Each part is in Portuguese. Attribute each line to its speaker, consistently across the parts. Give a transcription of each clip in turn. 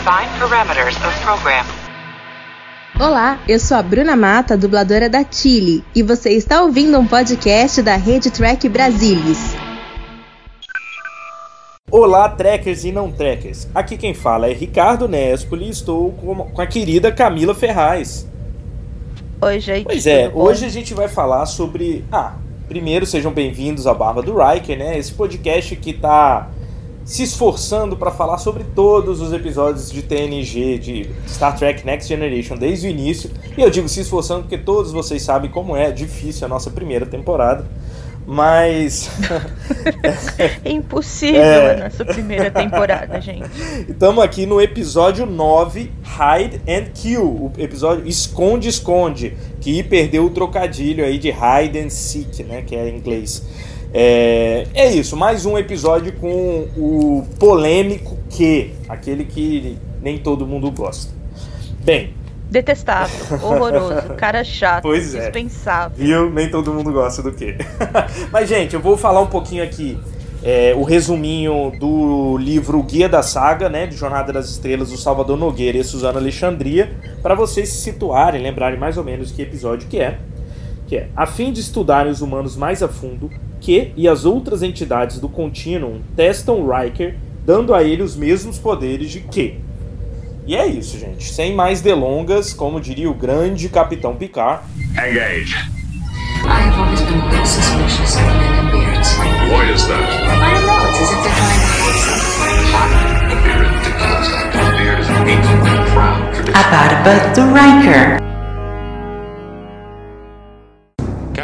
Speaker 1: Define parameters of program.
Speaker 2: Olá, eu sou a Bruna Mata, dubladora da Chile, e você está ouvindo um podcast da Rede Track Brasilis.
Speaker 3: Olá, trekkers e não trekkers. Aqui quem fala é Ricardo Nespoli e estou com a querida Camila Ferraz.
Speaker 4: Oi, gente.
Speaker 3: Pois é, hoje a gente vai falar sobre. Ah, primeiro sejam bem-vindos à Barba do Riker, né? Esse podcast que tá se esforçando para falar sobre todos os episódios de TNG, de Star Trek Next Generation, desde o início. E eu digo se esforçando porque todos vocês sabem como é difícil a nossa primeira temporada. Mas.
Speaker 4: é impossível é... a nossa primeira temporada, gente.
Speaker 3: Estamos aqui no episódio 9, Hide and Kill. O episódio Esconde, Esconde. Que perdeu o trocadilho aí de Hide and Seek, né? Que é em inglês. É, é isso, mais um episódio com o polêmico que, aquele que nem todo mundo gosta. Bem.
Speaker 4: Detestável, horroroso, cara chato,
Speaker 3: pois é.
Speaker 4: dispensável.
Speaker 3: Viu? Nem todo mundo gosta do que. Mas, gente, eu vou falar um pouquinho aqui é, o resuminho do livro Guia da Saga, né, de Jornada das Estrelas, do Salvador Nogueira e Suzana Alexandria, para vocês se situarem, lembrarem mais ou menos que episódio que é. Que é, a fim de estudarem os humanos mais a fundo, que e as outras entidades do Continuum testam Riker, dando a ele os mesmos poderes de que. E é isso, gente. Sem mais delongas, como diria o grande Capitão Picard.
Speaker 5: Engage. I have always been a bit suspicious of men and beards. Why is that? I don't know. It's as if they're trying to hide something. Don't be ridiculous. A beard is an ancient and proud tradition. A barba do Riker.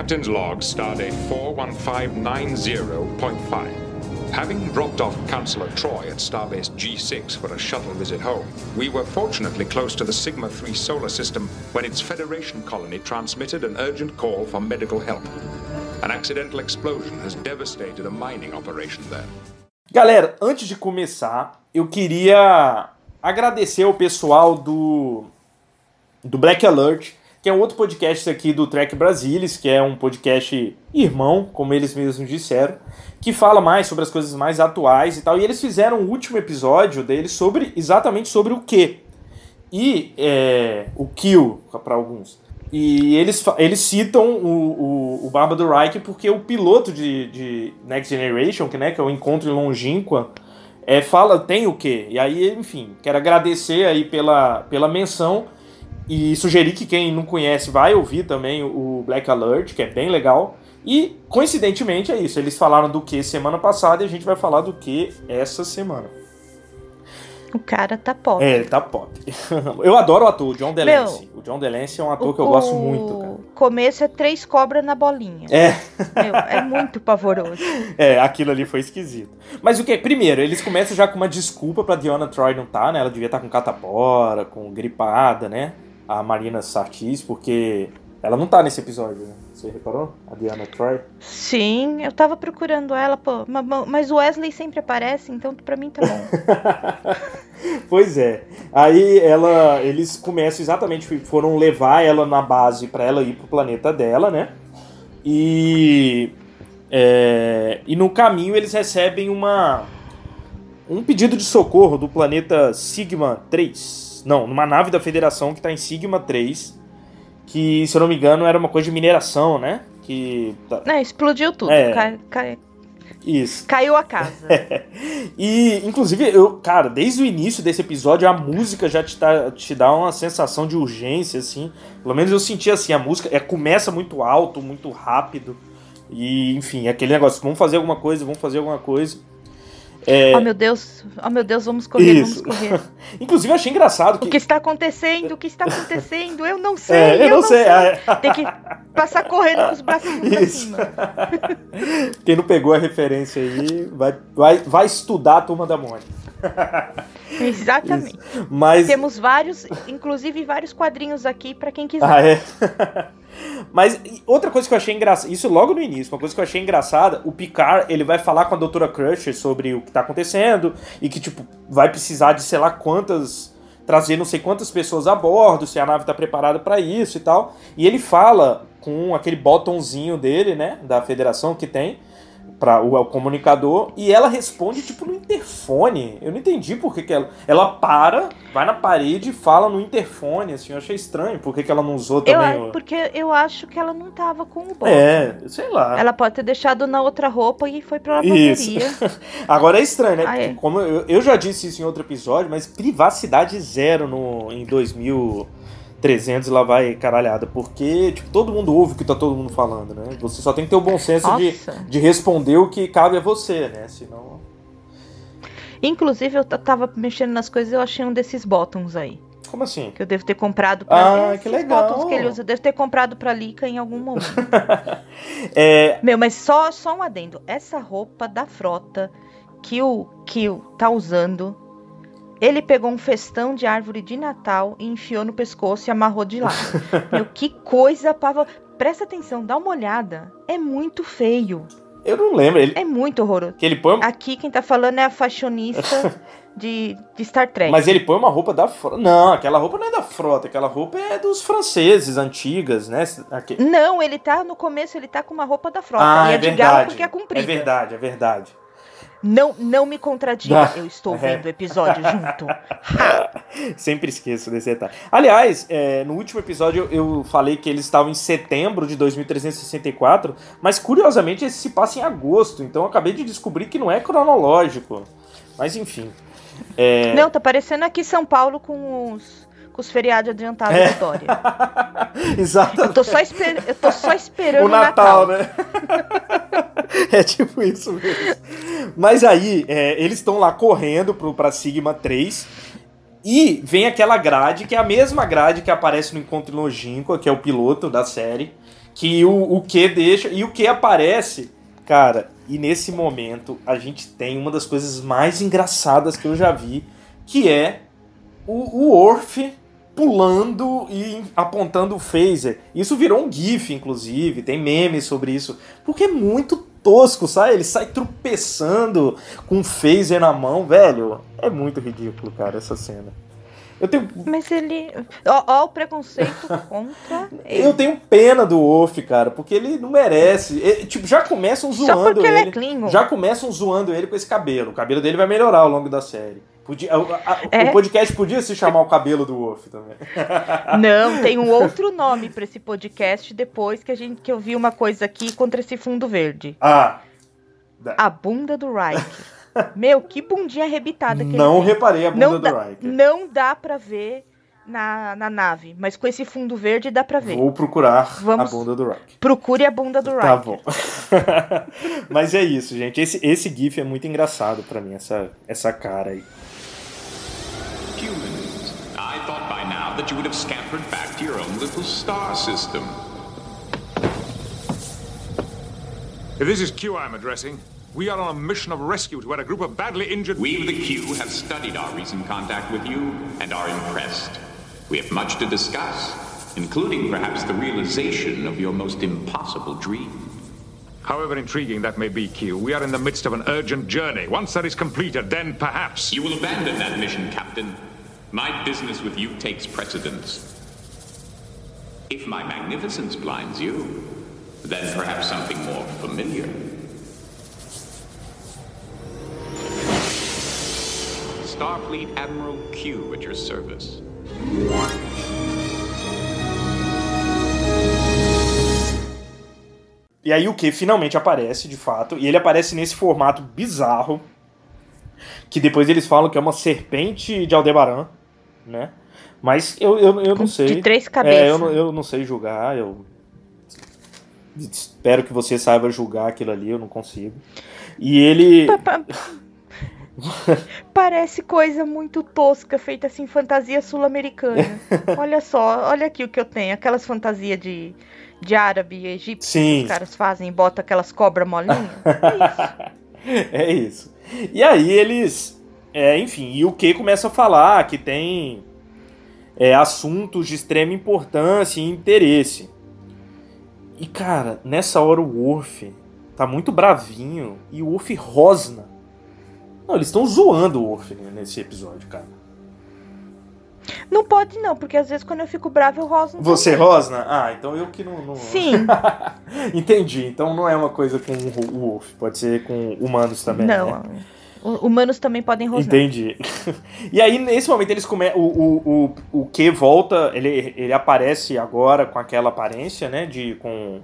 Speaker 6: Captain's log, stardate 41590.5. Having dropped off Counselor Troy at Starbase G6 for a shuttle visit home, we were fortunately close to the Sigma 3 solar system when its Federation colony transmitted an urgent call for medical help. An accidental explosion has devastated a mining operation there.
Speaker 3: Galera, antes de começar, eu queria agradecer ao pessoal do, do Black Alert que é outro podcast aqui do Trek Brasilis, que é um podcast irmão, como eles mesmos disseram, que fala mais sobre as coisas mais atuais e tal. E eles fizeram o último episódio deles sobre exatamente sobre o que e é, o kill para alguns. E eles, eles citam o, o, o Barba do Reich porque o piloto de, de Next Generation, que, né, que é o Encontro Longínqua, é, fala, tem o que? E aí, enfim, quero agradecer aí pela, pela menção e sugerir que quem não conhece vai ouvir também o Black Alert, que é bem legal. E, coincidentemente, é isso. Eles falaram do que semana passada e a gente vai falar do que essa semana.
Speaker 4: O cara tá pop.
Speaker 3: É, tá pop. eu adoro o ator, o John DeLancey. Meu, o John DeLancey é um ator o, que eu gosto muito, cara.
Speaker 4: O começo é três cobras na bolinha.
Speaker 3: É.
Speaker 4: Meu, é muito pavoroso.
Speaker 3: É, aquilo ali foi esquisito. Mas o que? Primeiro, eles começam já com uma desculpa pra Diana Troy não tá, né? Ela devia estar tá com catapora, com gripada, né? A Marina Sartis, porque ela não tá nesse episódio, né? Você reparou? A Diana Troy?
Speaker 4: Sim, eu tava procurando ela, pô. Mas o Wesley sempre aparece, então pra mim tá bom.
Speaker 3: pois é. Aí ela, eles começam exatamente, foram levar ela na base para ela ir pro planeta dela, né? E. É, e no caminho eles recebem uma. Um pedido de socorro do planeta Sigma 3 não, numa nave da Federação que tá em Sigma 3. Que, se eu não me engano, era uma coisa de mineração, né? Que.
Speaker 4: Tá... É, explodiu tudo. É. Cai, cai...
Speaker 3: Isso.
Speaker 4: Caiu a casa.
Speaker 3: e, inclusive, eu, cara, desde o início desse episódio, a música já te, tá, te dá uma sensação de urgência, assim. Pelo menos eu senti assim, a música é, começa muito alto, muito rápido. E, enfim, aquele negócio, vamos fazer alguma coisa, vamos fazer alguma coisa.
Speaker 4: É... Oh meu Deus, oh meu Deus, vamos correr, Isso. vamos correr.
Speaker 3: Inclusive, eu achei engraçado
Speaker 4: que. O que está acontecendo? O que está acontecendo? Eu não sei. É, eu, eu, não, sei. sei.
Speaker 3: É.
Speaker 4: Tem que passar correndo com os braços pra cima.
Speaker 3: Quem não pegou a referência aí vai, vai, vai estudar a turma da Mônica.
Speaker 4: Exatamente. Mas... Temos vários, inclusive vários quadrinhos aqui para quem quiser.
Speaker 3: Ah, é? Mas outra coisa que eu achei engraçada, isso logo no início, uma coisa que eu achei engraçada, o Picard, ele vai falar com a Doutora Crusher sobre o que tá acontecendo e que, tipo, vai precisar de sei lá quantas trazer não sei quantas pessoas a bordo, se a nave tá preparada para isso e tal. E ele fala com aquele botãozinho dele, né, da federação que tem, para o, o, comunicador e ela responde tipo no interfone. Eu não entendi por que, que ela. Ela para, vai na parede e fala no interfone, assim. Eu achei estranho por que, que ela não usou também.
Speaker 4: Eu,
Speaker 3: o...
Speaker 4: Porque eu acho que ela não tava com o Bob.
Speaker 3: É, sei lá.
Speaker 4: Ela pode ter deixado na outra roupa e foi pra lavanderia. Isso.
Speaker 3: Agora é estranho, né?
Speaker 4: Ah, é.
Speaker 3: Como eu, eu já disse isso em outro episódio, mas privacidade zero no, em 2000. 300 e lá vai caralhada, porque tipo, todo mundo ouve o que tá todo mundo falando, né? Você só tem que ter o bom senso de, de responder o que cabe a você, né? Senão.
Speaker 4: Inclusive, eu tava mexendo nas coisas e eu achei um desses bottoms aí.
Speaker 3: Como assim?
Speaker 4: Que eu devo ter comprado pra
Speaker 3: Ah, que legal.
Speaker 4: bottoms que ele usa, eu devo ter comprado pra Lika em algum momento.
Speaker 3: é...
Speaker 4: Meu, mas só, só um adendo. Essa roupa da frota que o Kill tá usando ele pegou um festão de árvore de Natal e enfiou no pescoço e amarrou de lado. Meu, que coisa pava. Presta atenção, dá uma olhada. É muito feio.
Speaker 3: Eu não lembro. Ele...
Speaker 4: É muito horroroso.
Speaker 3: Que ele põe...
Speaker 4: Aqui quem tá falando é a fashionista de, de Star Trek.
Speaker 3: Mas ele põe uma roupa da frota. Não, aquela roupa não é da frota, aquela roupa é dos franceses antigas, né? Aqui...
Speaker 4: Não, ele tá no começo, ele tá com uma roupa da frota.
Speaker 3: Ah,
Speaker 4: e é,
Speaker 3: é
Speaker 4: de
Speaker 3: verdade.
Speaker 4: galo porque é comprida.
Speaker 3: É verdade, é verdade.
Speaker 4: Não, não me contradiga,
Speaker 3: Ah,
Speaker 4: eu estou
Speaker 3: é.
Speaker 4: vendo o episódio junto.
Speaker 3: Sempre esqueço desse detalhe. Aliás, é, no último episódio eu, eu falei que eles estavam em setembro de 2364, mas curiosamente esse se passa em agosto, então eu acabei de descobrir que não é cronológico. Mas enfim. É...
Speaker 4: Não, tá parecendo aqui São Paulo com os, com os feriados adiantados
Speaker 3: É.
Speaker 4: da Dória.
Speaker 3: Exato.
Speaker 4: Eu tô só, esper... eu tô só esperando
Speaker 3: o Natal, né? é tipo isso mesmo. Mas aí, é, eles estão lá correndo pro, pra Sigma 3 e vem aquela grade, que é a mesma grade que aparece no Encontro Longínqua, que é o piloto da série, que o, o Q deixa, e o Q aparece, cara, e nesse momento a gente tem uma das coisas mais engraçadas que eu já vi, que é o, o Orf pulando e apontando o phaser. Isso virou um gif, inclusive, tem memes sobre isso, porque é muito tosco, sabe? Ele sai tropeçando com um phaser na mão, velho. É muito ridículo, cara, essa cena. Eu tenho,
Speaker 4: Mas ele. Ó, ó o preconceito contra ele.
Speaker 3: eu tenho pena do Wolf, cara, porque ele não merece. Ele, tipo, já começam
Speaker 4: Só
Speaker 3: zoando
Speaker 4: porque ele
Speaker 3: ele.
Speaker 4: é Klingon.
Speaker 3: já começam zoando ele com esse cabelo. O cabelo dele vai melhorar ao longo da série. Podia, a- a-
Speaker 4: É.
Speaker 3: O podcast podia se chamar o cabelo do Wolf também.
Speaker 4: Não, tem um outro nome pra esse podcast depois que a gente que eu vi uma coisa aqui contra esse fundo verde.
Speaker 3: Ah,
Speaker 4: A bunda do Reich. Meu, que bundinha arrebitada que
Speaker 3: não
Speaker 4: ele tem.
Speaker 3: reparei a bunda
Speaker 4: não
Speaker 3: do
Speaker 4: dá,
Speaker 3: Riker.
Speaker 4: Não dá pra ver na, na nave, mas com esse fundo verde dá pra ver.
Speaker 3: Vou procurar
Speaker 4: Vamos-
Speaker 3: a bunda do Riker.
Speaker 4: Procure a bunda do Riker.
Speaker 3: Tá bom. Mas é isso, gente. Esse, esse GIF é muito engraçado pra mim, essa, essa cara aí.
Speaker 6: That you would have scampered back to your own little star system.
Speaker 7: If this is Q I'm addressing, we are on a mission of rescue to where a group of badly injured.
Speaker 6: We of the Q have studied our recent contact with you and are impressed. We have much to discuss, including perhaps the realization of your most impossible dream.
Speaker 7: However intriguing that may be, Q, we are in the midst of an urgent journey. Once that is completed, then perhaps.
Speaker 6: You will abandon that mission, Captain. My business with you takes precedence. If my magnificence blinds you, then perhaps something more familiar. Starfleet Admiral Q at your service.
Speaker 3: E aí o que finalmente aparece, de fato, e ele aparece nesse formato bizarro, que depois eles falam que é uma serpente de Aldebaran, né? Mas eu, eu, eu não sei.
Speaker 4: de três
Speaker 3: É,
Speaker 4: cabeças.
Speaker 3: eu, não, eu não sei julgar, eu espero que você saiba julgar aquilo ali, eu não consigo. E ele...
Speaker 4: Pa- pa- Parece coisa muito tosca, feita assim, fantasia sul-americana. olha só, olha aqui o que eu tenho. Aquelas fantasias de, de árabe e egípcio
Speaker 3: Sim.
Speaker 4: que os caras fazem e botam aquelas cobras molinhas. É isso.
Speaker 3: é isso. E aí eles. É, enfim, e o que começa a falar que tem é, assuntos de extrema importância e interesse. E cara, nessa hora o Worf tá muito bravinho e o Worf rosna. Não, eles estão zoando o Worf né, nesse episódio, cara.
Speaker 4: Não pode não, porque às vezes quando eu fico brava eu rosno.
Speaker 3: Você rosna? Ah, então eu que não. não...
Speaker 4: Sim.
Speaker 3: Entendi. Então não é uma coisa com o Wolf, pode ser com humanos também.
Speaker 4: Não,
Speaker 3: né?
Speaker 4: humanos também podem rosnar.
Speaker 3: Entendi. E aí, nesse momento, eles começam. O, o, o, o Q volta, ele, ele aparece agora com aquela aparência, né? De, com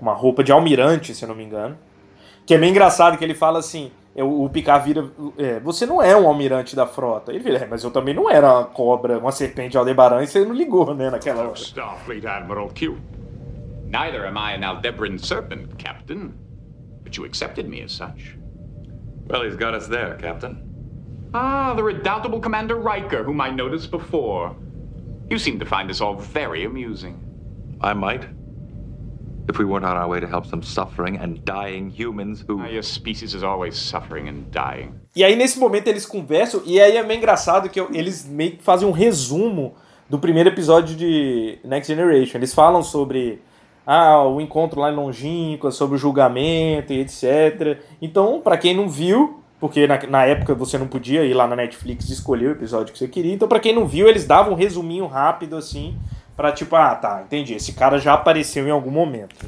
Speaker 3: uma roupa de almirante, se eu não me engano. Que é bem engraçado que ele fala assim. O Picard vira. É, você não é um almirante da frota. Ele vira, é, mas eu também não era uma cobra, uma serpente de Aldebaran, e você não ligou, né, naquela hora.
Speaker 7: Starfleet Admiral Q.
Speaker 5: Neither am I an Aldebran serpent, Captain. But you accepted me as such.
Speaker 7: Well, he's got us there, Captain.
Speaker 5: Ah, the redoubtable Commander Riker, whom I noticed before. You seem to find this all very amusing.
Speaker 7: I might. If we weren't on our way to help some suffering and dying humans who.
Speaker 5: Your species is always suffering and dying.
Speaker 3: E aí, nesse momento, eles conversam, e aí é meio engraçado que eles meio que fazem um resumo do primeiro episódio de Next Generation. Eles falam sobre ah, o encontro lá em Longínqua, sobre o julgamento e etc. Então, para quem não viu, porque na, na, época você não podia ir lá na Netflix e escolher o episódio que você queria, então para quem não viu, eles davam um resuminho rápido assim, para tipo, ah, tá, entendi, esse cara já apareceu em algum momento.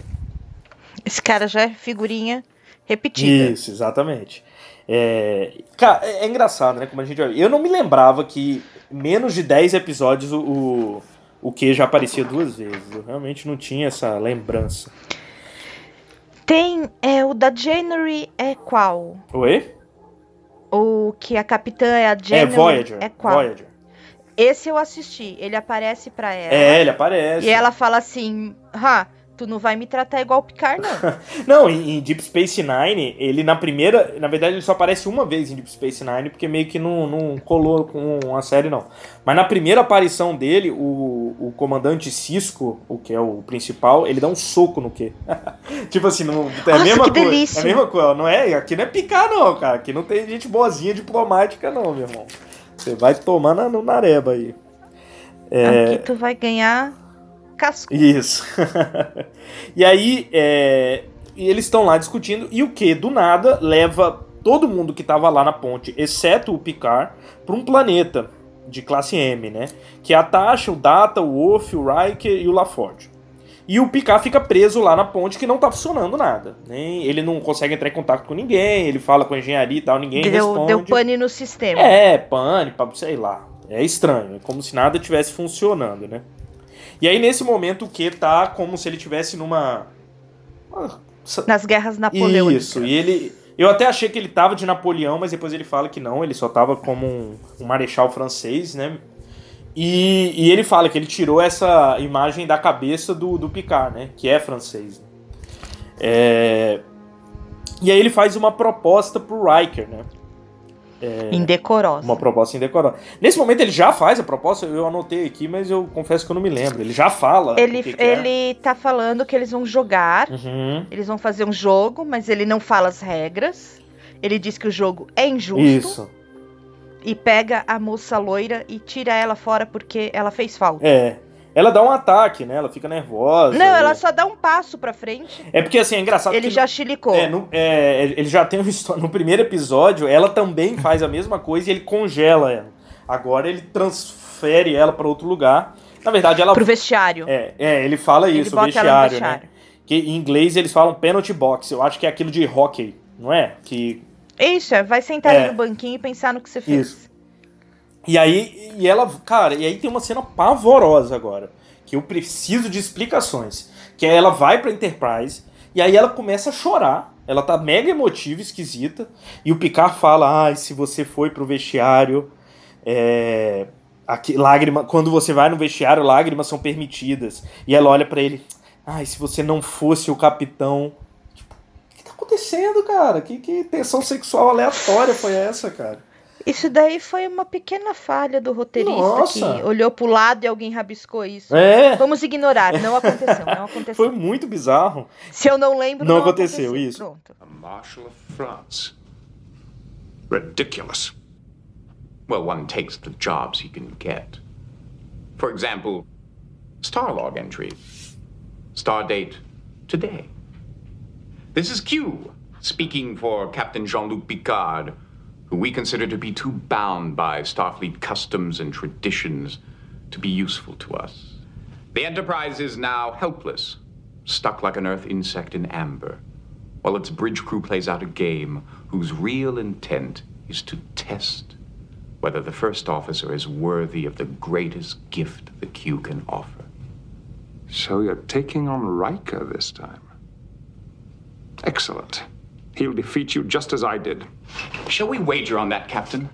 Speaker 4: Esse cara já é figurinha repetida.
Speaker 3: Isso, exatamente. É, cara, é, é engraçado, né, como a gente Eu não me lembrava que menos de 10 episódios o o que já aparecia duas vezes. Eu realmente não tinha essa lembrança.
Speaker 4: Tem. É, o da January é qual?
Speaker 3: Oi?
Speaker 4: O que a capitã é a January.
Speaker 3: É Voyager.
Speaker 4: É qual?
Speaker 3: Voyager.
Speaker 4: Esse eu assisti. Ele aparece pra ela.
Speaker 3: É, ele aparece.
Speaker 4: E ela fala assim: Ha, tu não vai me tratar igual Picard, não.
Speaker 3: não, em, em, Deep Space Nine, ele na primeira. Na verdade, ele só aparece uma vez em Deep Space Nine, porque meio que não, não colou com a série, não. Mas na primeira aparição dele, o, o comandante Cisco, o que é o principal, ele dá um soco no quê? tipo assim, não, é
Speaker 4: Nossa,
Speaker 3: a mesma
Speaker 4: que
Speaker 3: coisa.
Speaker 4: delícia.
Speaker 3: É a mesma coisa, não é? Aqui não é picar, não, cara. Aqui não tem gente boazinha diplomática, não, meu irmão. Você vai tomar na, no nareba aí.
Speaker 4: É... Aqui tu vai ganhar casco.
Speaker 3: Isso. e aí, é, eles estão lá discutindo, e o que? Do nada, leva todo mundo que estava lá na ponte, exceto o Picard, para um planeta de classe M, né? Que é a Tasha, o Data, o Wolf, o Riker e o LaForge. E o Picard fica preso lá na ponte que não tá funcionando nada. Nem, ele não consegue entrar em contato com ninguém, ele fala com a engenharia e tal, ninguém
Speaker 4: deu,
Speaker 3: responde.
Speaker 4: Deu pane no sistema.
Speaker 3: É, pane, sei lá. É estranho, é como se nada tivesse funcionando, né? E aí, nesse momento, o Q tá como se ele tivesse numa.
Speaker 4: Nas guerras napoleônicas.
Speaker 3: Isso, e ele. Eu até achei que ele tava de Napoleão, mas depois ele fala que não, ele só tava como um, um marechal francês, né? E, e, ele fala que ele tirou essa imagem da cabeça do, do Picard, né? Que é francês. É... E aí ele faz uma proposta pro Riker, né?
Speaker 4: É, indecorosa.
Speaker 3: Uma proposta indecorosa. Nesse momento ele já faz a proposta, eu anotei aqui, mas eu confesso que eu não me lembro. Ele já fala.
Speaker 4: Ele,
Speaker 3: que que
Speaker 4: ele é. tá falando que eles vão jogar,
Speaker 3: uhum.
Speaker 4: eles vão fazer um jogo, mas ele não fala as regras. Ele diz que o jogo é injusto.
Speaker 3: Isso.
Speaker 4: E pega a moça loira e tira ela fora porque ela fez falta.
Speaker 3: É. Ela dá um ataque, né? Ela fica nervosa.
Speaker 4: Não, ela só dá um passo pra frente.
Speaker 3: É porque assim, é engraçado.
Speaker 4: Ele já chilicou.
Speaker 3: É, no, é, ele já tem uma história. No primeiro episódio, ela também faz a mesma coisa e ele congela ela. Agora ele transfere ela para outro lugar. Na verdade, ela.
Speaker 4: Pro vestiário.
Speaker 3: É, é ele fala
Speaker 4: ele
Speaker 3: isso, vestiário, vestiário, né? Que em inglês eles falam penalty box. Eu acho que é aquilo de hockey, não é? Que.
Speaker 4: É. Vai sentar é. ali no banquinho e pensar no que você fez.
Speaker 3: Isso. E aí, e ela, cara, e aí tem uma cena pavorosa agora, que eu preciso de explicações. Que é ela vai pra Enterprise, e aí ela começa a chorar, ela tá mega emotiva, esquisita, e o Picard fala, ah, se você foi pro vestiário, é, aqui, lágrima, quando você vai no vestiário, lágrimas são permitidas. E ela olha para ele, ai, ah, se você não fosse o capitão... Tipo, o que tá acontecendo, cara? Que, que tensão sexual aleatória foi essa, cara?
Speaker 4: Isso daí foi uma pequena falha do roteirista Nossa. que olhou pro lado e alguém rabiscou isso.
Speaker 3: É.
Speaker 4: Vamos ignorar, não aconteceu, não aconteceu.
Speaker 3: Foi muito bizarro.
Speaker 4: Se eu não lembro,
Speaker 3: não,
Speaker 4: não
Speaker 3: aconteceu,
Speaker 4: aconteceu,
Speaker 3: isso.
Speaker 4: Pronto.
Speaker 6: A Marshal of France. Ridiculous.
Speaker 5: Well, one takes the jobs he can get. For example, Starlog entry. Stardate today. This is Q, speaking for Captain Jean-Luc Picard who we consider to be too bound by Starfleet customs and traditions
Speaker 6: to be useful to us. The Enterprise is now helpless, stuck like an Earth insect in amber, while its bridge crew plays out a game whose real intent is to test whether the first officer is worthy of the greatest gift the Q can offer.
Speaker 7: So you're taking on Riker this time? Excellent. He'll defeat you just as I did.
Speaker 6: Shall we wager on that, Captain?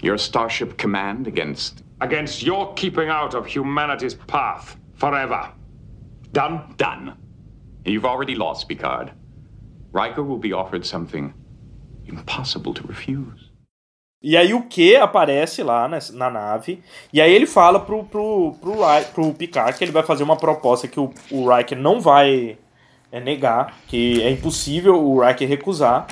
Speaker 6: Your Starship Command against.
Speaker 7: Against your keeping out of humanity's path forever. Done?
Speaker 6: Done. You've already lost, Picard. Riker will be offered something impossible to refuse.
Speaker 3: E aí o Q aparece lá na, na nave, e aí ele fala pro, pro, pro, pro Picard que ele vai fazer uma proposta que o, o Riker não vai é, negar, que é impossível o Riker recusar,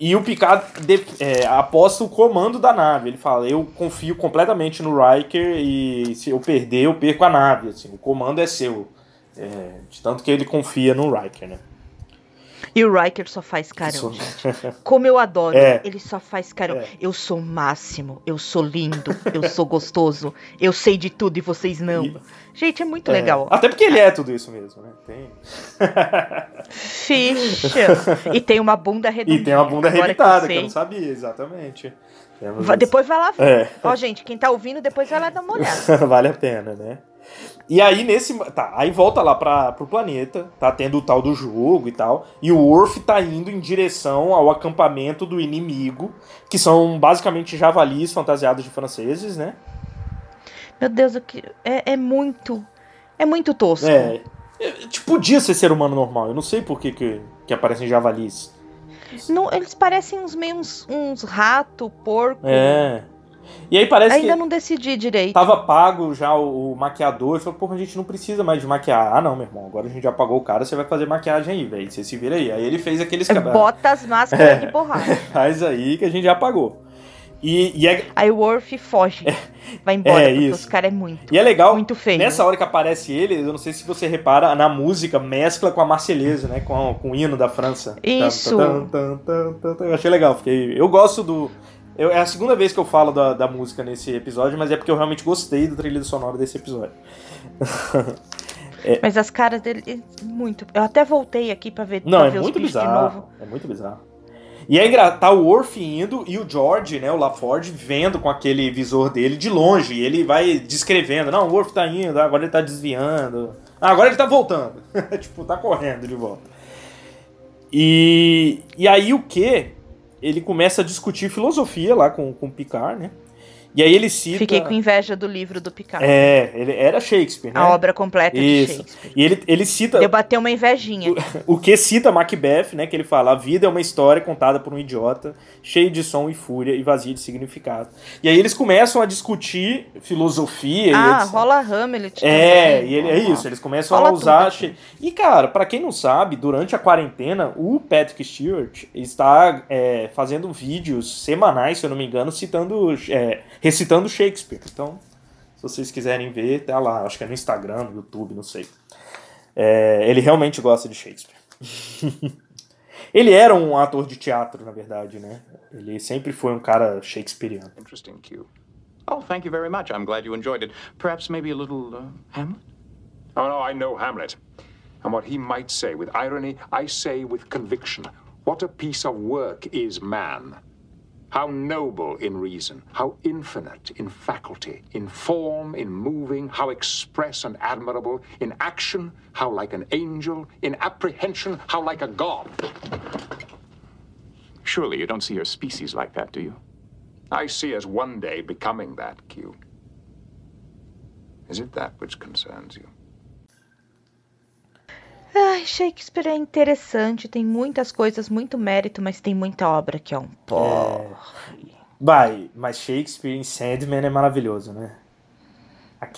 Speaker 3: e o Picard de, é, aposta o comando da nave. Ele fala: Eu confio completamente no Riker e se eu perder, eu perco a nave. Assim, o comando é seu. É, de tanto que ele confia no Riker, né?
Speaker 4: E o Riker só faz carão, gente. Como eu adoro. É. Ele só faz carão. É. Eu sou o máximo, eu sou lindo, eu sou gostoso, eu sei de tudo e vocês não. E... Gente, é muito é. legal.
Speaker 3: Até porque ele é tudo isso mesmo, né? Tem.
Speaker 4: Ficha. E tem uma bunda redondinha.
Speaker 3: E tem uma bunda arrebitada, que, que, eu não sabia, exatamente.
Speaker 4: depois vai lá ver. É. Ó, gente, quem tá ouvindo, depois vai lá dar uma olhada.
Speaker 3: vale a pena, né? E aí nesse. Tá, aí volta lá pra, pro planeta, tá tendo o tal do jogo e tal. E o Worf tá indo em direção ao acampamento do inimigo, que são basicamente javalis fantasiados de franceses, né?
Speaker 4: Meu Deus, é, é muito. É muito tosco.
Speaker 3: É. é. Tipo, podia ser ser humano normal. Eu não sei por que, que, que aparecem javalis.
Speaker 4: Não, eles parecem uns meio uns, uns rato, porco.
Speaker 3: É. E aí parece
Speaker 4: Ainda
Speaker 3: que
Speaker 4: não decidi direito.
Speaker 3: Tava pago já o, o maquiador. E falou, pô, a gente não precisa mais de maquiar. Ah, não, meu irmão. Agora a gente já pagou o cara, você vai fazer maquiagem aí, velho. Você se vira aí. Aí ele fez aqueles
Speaker 4: cabelos. Bota as máscaras é, de borracha.
Speaker 3: Faz aí que a gente já pagou. E, e é...
Speaker 4: Aí o Worf foge. É, vai embora, é, porque isso. os caras é muito.
Speaker 3: E é legal.
Speaker 4: Muito feio.
Speaker 3: Nessa hora que aparece ele, eu não sei se você repara, na música mescla com a Marselhesa, né? Com, com o hino da França.
Speaker 4: Isso.
Speaker 3: eu achei legal. Fiquei, eu gosto do. Eu, é a segunda vez que eu falo da, da música nesse episódio, mas é porque eu realmente gostei do trilha sonora desse episódio.
Speaker 4: é. Mas as caras dele, muito. Eu até voltei aqui pra ver,
Speaker 3: Não,
Speaker 4: pra
Speaker 3: é
Speaker 4: ver
Speaker 3: muito bizarro. É muito bizarro. E é engraçado, tá o Worf indo e o George, né, o LaForge, vendo com aquele visor dele de longe. E ele vai descrevendo: não, o Worf tá indo, agora ele tá desviando. Ah, agora ele tá voltando. tipo, tá correndo de volta. E, e aí o que? Ele começa a discutir filosofia lá com, com Picard, né? E aí ele cita.
Speaker 4: Fiquei com inveja do livro do Picard.
Speaker 3: É, ele era Shakespeare, né?
Speaker 4: A obra completa Isso. de Shakespeare.
Speaker 3: E ele, ele cita.
Speaker 4: Deu bater uma invejinha.
Speaker 3: O, o, que cita Macbeth, né? Que ele fala: a vida é uma história contada por um idiota, cheio de som e fúria e vazia de significado. E aí eles começam a discutir filosofia.
Speaker 4: Ah, rola Hamlet.
Speaker 3: É, e ele, é isso, eles começam rola a usar. E, cara, para quem não sabe, durante a quarentena, o Patrick Stewart está é, fazendo vídeos semanais, se eu não me engano, citando. É, recitando Shakespeare. Então, se vocês quiserem ver, tá lá. Acho que é no Instagram, no YouTube, não sei. É, ele realmente gosta de Shakespeare. ele era um ator de teatro, na verdade, né? Ele sempre foi um cara shakespeariano.
Speaker 6: Interesting cue. Oh, thank you very much. I'm glad you enjoyed it. Perhaps maybe a little uh, Hamlet?
Speaker 7: Oh, no, I know Hamlet. And what he might say with irony, I say with conviction. What a piece of work is man. How noble in reason, how infinite in faculty, in form, in moving, how express and admirable, in action, how like an angel, in apprehension, how like a god.
Speaker 6: Surely you don't see your species like that, do you?
Speaker 7: I see as one day becoming that, Q. Is it that which concerns you?
Speaker 4: Ai, Shakespeare é interessante, tem muitas coisas, muito mérito, mas tem muita obra que é um. É.
Speaker 3: Vai, mas Shakespeare em Sandman é maravilhoso, né?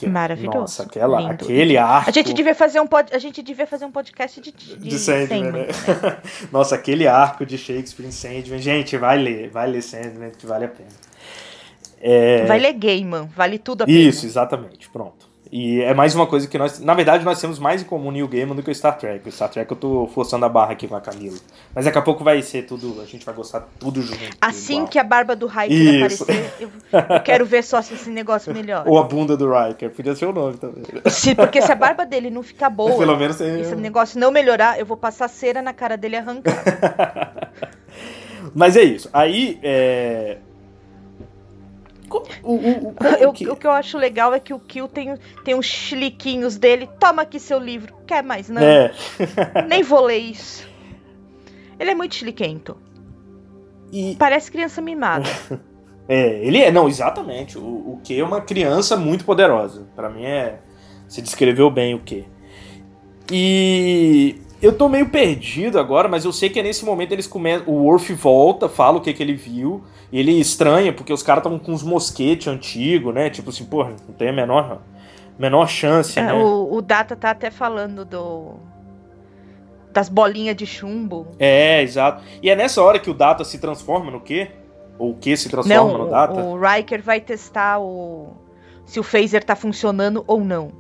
Speaker 4: Maravilhoso.
Speaker 3: Nossa, aquela, lindo. aquele arco.
Speaker 4: A gente devia fazer um, pod, a gente devia fazer um podcast de, de,
Speaker 3: de Sandman, Sandman né? né? Nossa, aquele arco de Shakespeare em Sandman. Gente, vai ler, vai ler Sandman que vale a pena.
Speaker 4: É... Vai ler Gaiman, vale tudo a
Speaker 3: pena. Isso, exatamente, pronto. E é mais uma coisa que nós. Na verdade, nós temos mais em comum New Game do que o Star Trek. O Star Trek eu tô forçando a barra aqui com a Camila. Mas daqui a pouco vai ser tudo. A gente vai gostar tudo junto.
Speaker 4: Assim
Speaker 3: igual.
Speaker 4: que a barba do
Speaker 3: Isso.
Speaker 4: aparecer, eu, eu quero ver só se esse negócio melhora.
Speaker 3: Ou a bunda do Riker. Podia ser o nome também.
Speaker 4: Se, porque se a barba dele não ficar boa,
Speaker 3: Pelo menos tem-
Speaker 4: esse negócio não melhorar, eu vou passar cera na cara dele e arrancar.
Speaker 3: Mas é isso. Aí. É... O, o, o,
Speaker 4: Eu-
Speaker 3: que-
Speaker 4: o que eu acho legal é que o Kill tem, tem uns chiliquinhos dele. Toma aqui seu livro. Quer mais, não?
Speaker 3: É.
Speaker 4: Nem vou ler isso. Ele é muito chiliquento.
Speaker 3: E,
Speaker 4: Parece criança mimada.
Speaker 3: É, ele é, não, exatamente. O, o Q é uma criança muito poderosa. Pra mim é. Você descreveu bem o Q. E eu tô meio perdido agora, mas eu sei que é nesse momento eles começam. O Worf volta, fala o que, que ele viu. E ele estranha, porque os caras estavam com uns mosquetes antigos, né? Tipo assim, porra, não tem a menor, menor chance,
Speaker 4: É,
Speaker 3: né?
Speaker 4: o, o Data tá até falando do. Das bolinhas de chumbo.
Speaker 3: É, exato. E é nessa hora que o Data se transforma no Q? Ou o Q se transforma
Speaker 4: Não,
Speaker 3: no Data?
Speaker 4: o, o Riker vai testar o. Se o phaser tá funcionando ou não.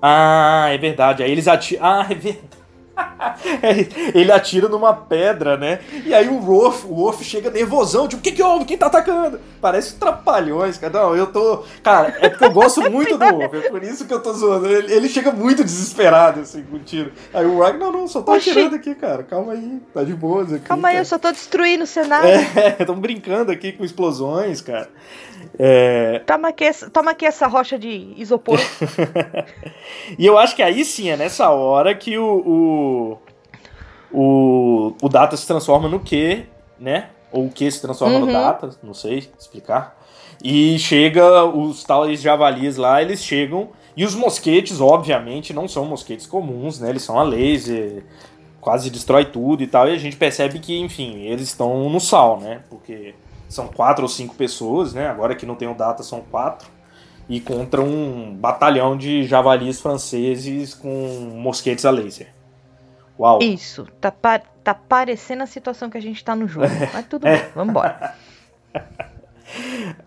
Speaker 3: Ah, é verdade. Aí eles atiram. Ah, é verdade. Ele atira numa pedra, né? E aí o Wolf, o Wolf chega nervosão, tipo, o que que houve? Quem tá atacando? Parece trapalhões, cara. Não, eu tô. Cara, é porque eu gosto muito do Wolf, é por isso que eu tô zoando. Ele, ele chega muito desesperado, assim, com o tiro. Aí o Rag, não, não, só tô
Speaker 4: Oxi.
Speaker 3: atirando aqui, cara. Calma aí, tá de boas aqui.
Speaker 4: Calma aí, eu só tô destruindo o cenário.
Speaker 3: É, estão brincando aqui com explosões, cara. É,
Speaker 4: Toma, aqui essa, toma aqui essa rocha de isopor.
Speaker 3: E eu acho que aí sim, é nessa hora que o, o, o, o Data se transforma no Q, né? Ou o Q se transforma no
Speaker 4: Uhum.
Speaker 3: Data, não sei explicar. E chega os tais javalis lá, eles chegam. E os mosquetes, obviamente, não são mosquetes comuns, né? Eles são a laser, quase destrói tudo e tal. E a gente percebe que, enfim, eles estão no sal, né? Porque são quatro ou cinco pessoas, né? Agora que não tem o Data, são quatro e contra um batalhão de javalis franceses com mosquetes a laser. Uau.
Speaker 4: Isso, tá, pa- tá parecendo a situação que a gente tá no jogo. Mas tudo bem, vambora.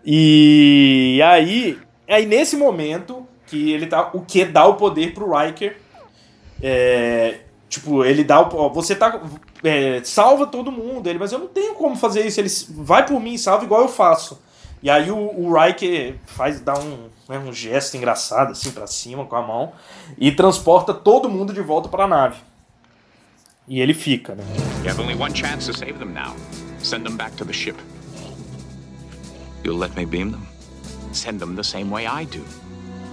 Speaker 3: E aí, aí nesse momento que ele tá, o que dá o poder pro Riker, é, tipo, ele dá o, você tá, é, salva todo mundo, ele, mas eu não tenho como fazer isso, ele vai por mim, e salva igual eu faço. E aí o, o Riker faz, dá um, né, um gesto engraçado assim pra cima com a mão e transporta todo mundo de volta pra nave. E ele fica, né?
Speaker 6: You have only one chance to save them now. Send them back to the ship.
Speaker 5: You'll let me beam them?
Speaker 6: Send them the same way I do.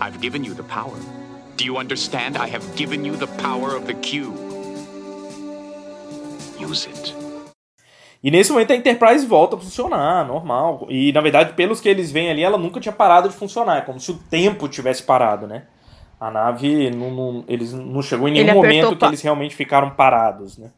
Speaker 6: I've given you the power. Do you understand? I have given you the power of the Q. Use it.
Speaker 3: E nesse momento a Enterprise volta a funcionar, normal. E na verdade, pelos que eles veem ali, ela nunca tinha parado de funcionar. É como se o tempo tivesse parado, né? A nave não, não- eles não chegou em nenhum
Speaker 4: Ele
Speaker 3: momento que eles realmente ficaram parados, né?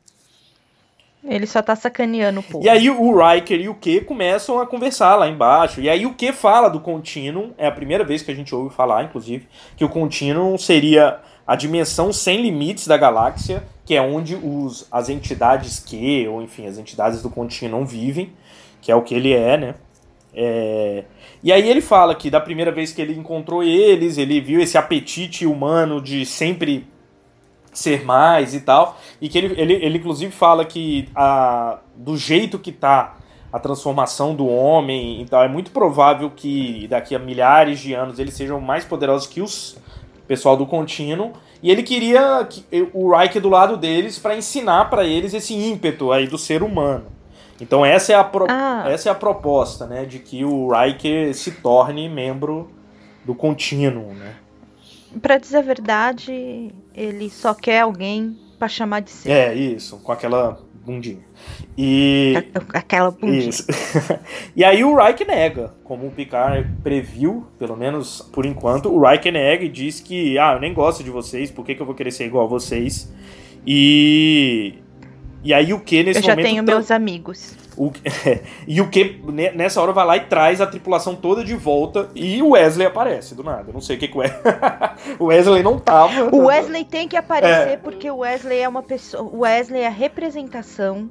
Speaker 4: Ele só tá sacaneando o povo.
Speaker 3: E aí o Riker e o Q começam a conversar lá embaixo. E aí o Q fala do Continuum, é a primeira vez que a gente ouve falar, inclusive, que o Continuum seria a dimensão sem limites da galáxia, que é onde os, as entidades Q, ou enfim, as entidades do Continuum vivem, que é o que ele é, né? É, E aí ele fala que da primeira vez que ele encontrou eles, ele viu esse apetite humano de sempre ser mais e tal. E que ele, ele, ele inclusive fala que a, do jeito que tá a transformação do homem e tal, é muito provável que daqui a milhares de anos eles sejam mais poderosos que os pessoal do contínuo. E ele queria que, o Riker do lado deles para ensinar para eles esse ímpeto aí do ser humano. Então essa é a, pro,
Speaker 4: Ah.
Speaker 3: essa é a proposta, né, de que o Riker se torne membro do contínuo, né?
Speaker 4: Pra dizer a verdade, ele só quer alguém pra chamar de seu.
Speaker 3: É, isso, com aquela bundinha. E.
Speaker 4: Aquela bundinha.
Speaker 3: Isso. e aí o Riker nega, como o Picard previu, pelo menos por enquanto, o Riker nega e diz que, ah, eu nem gosto de vocês, por que, que eu vou querer ser igual a vocês? E. E aí o que nesse
Speaker 4: Eu já
Speaker 3: momento.
Speaker 4: tenho
Speaker 3: tra-
Speaker 4: meus amigos.
Speaker 3: O, e o que nessa hora vai lá e traz a tripulação toda de volta e o Wesley aparece do nada. Eu não sei o que, que o Wesley. o Wesley não tava.
Speaker 4: O Wesley tem que aparecer
Speaker 3: É.
Speaker 4: porque o Wesley é uma pessoa. O Wesley é a representação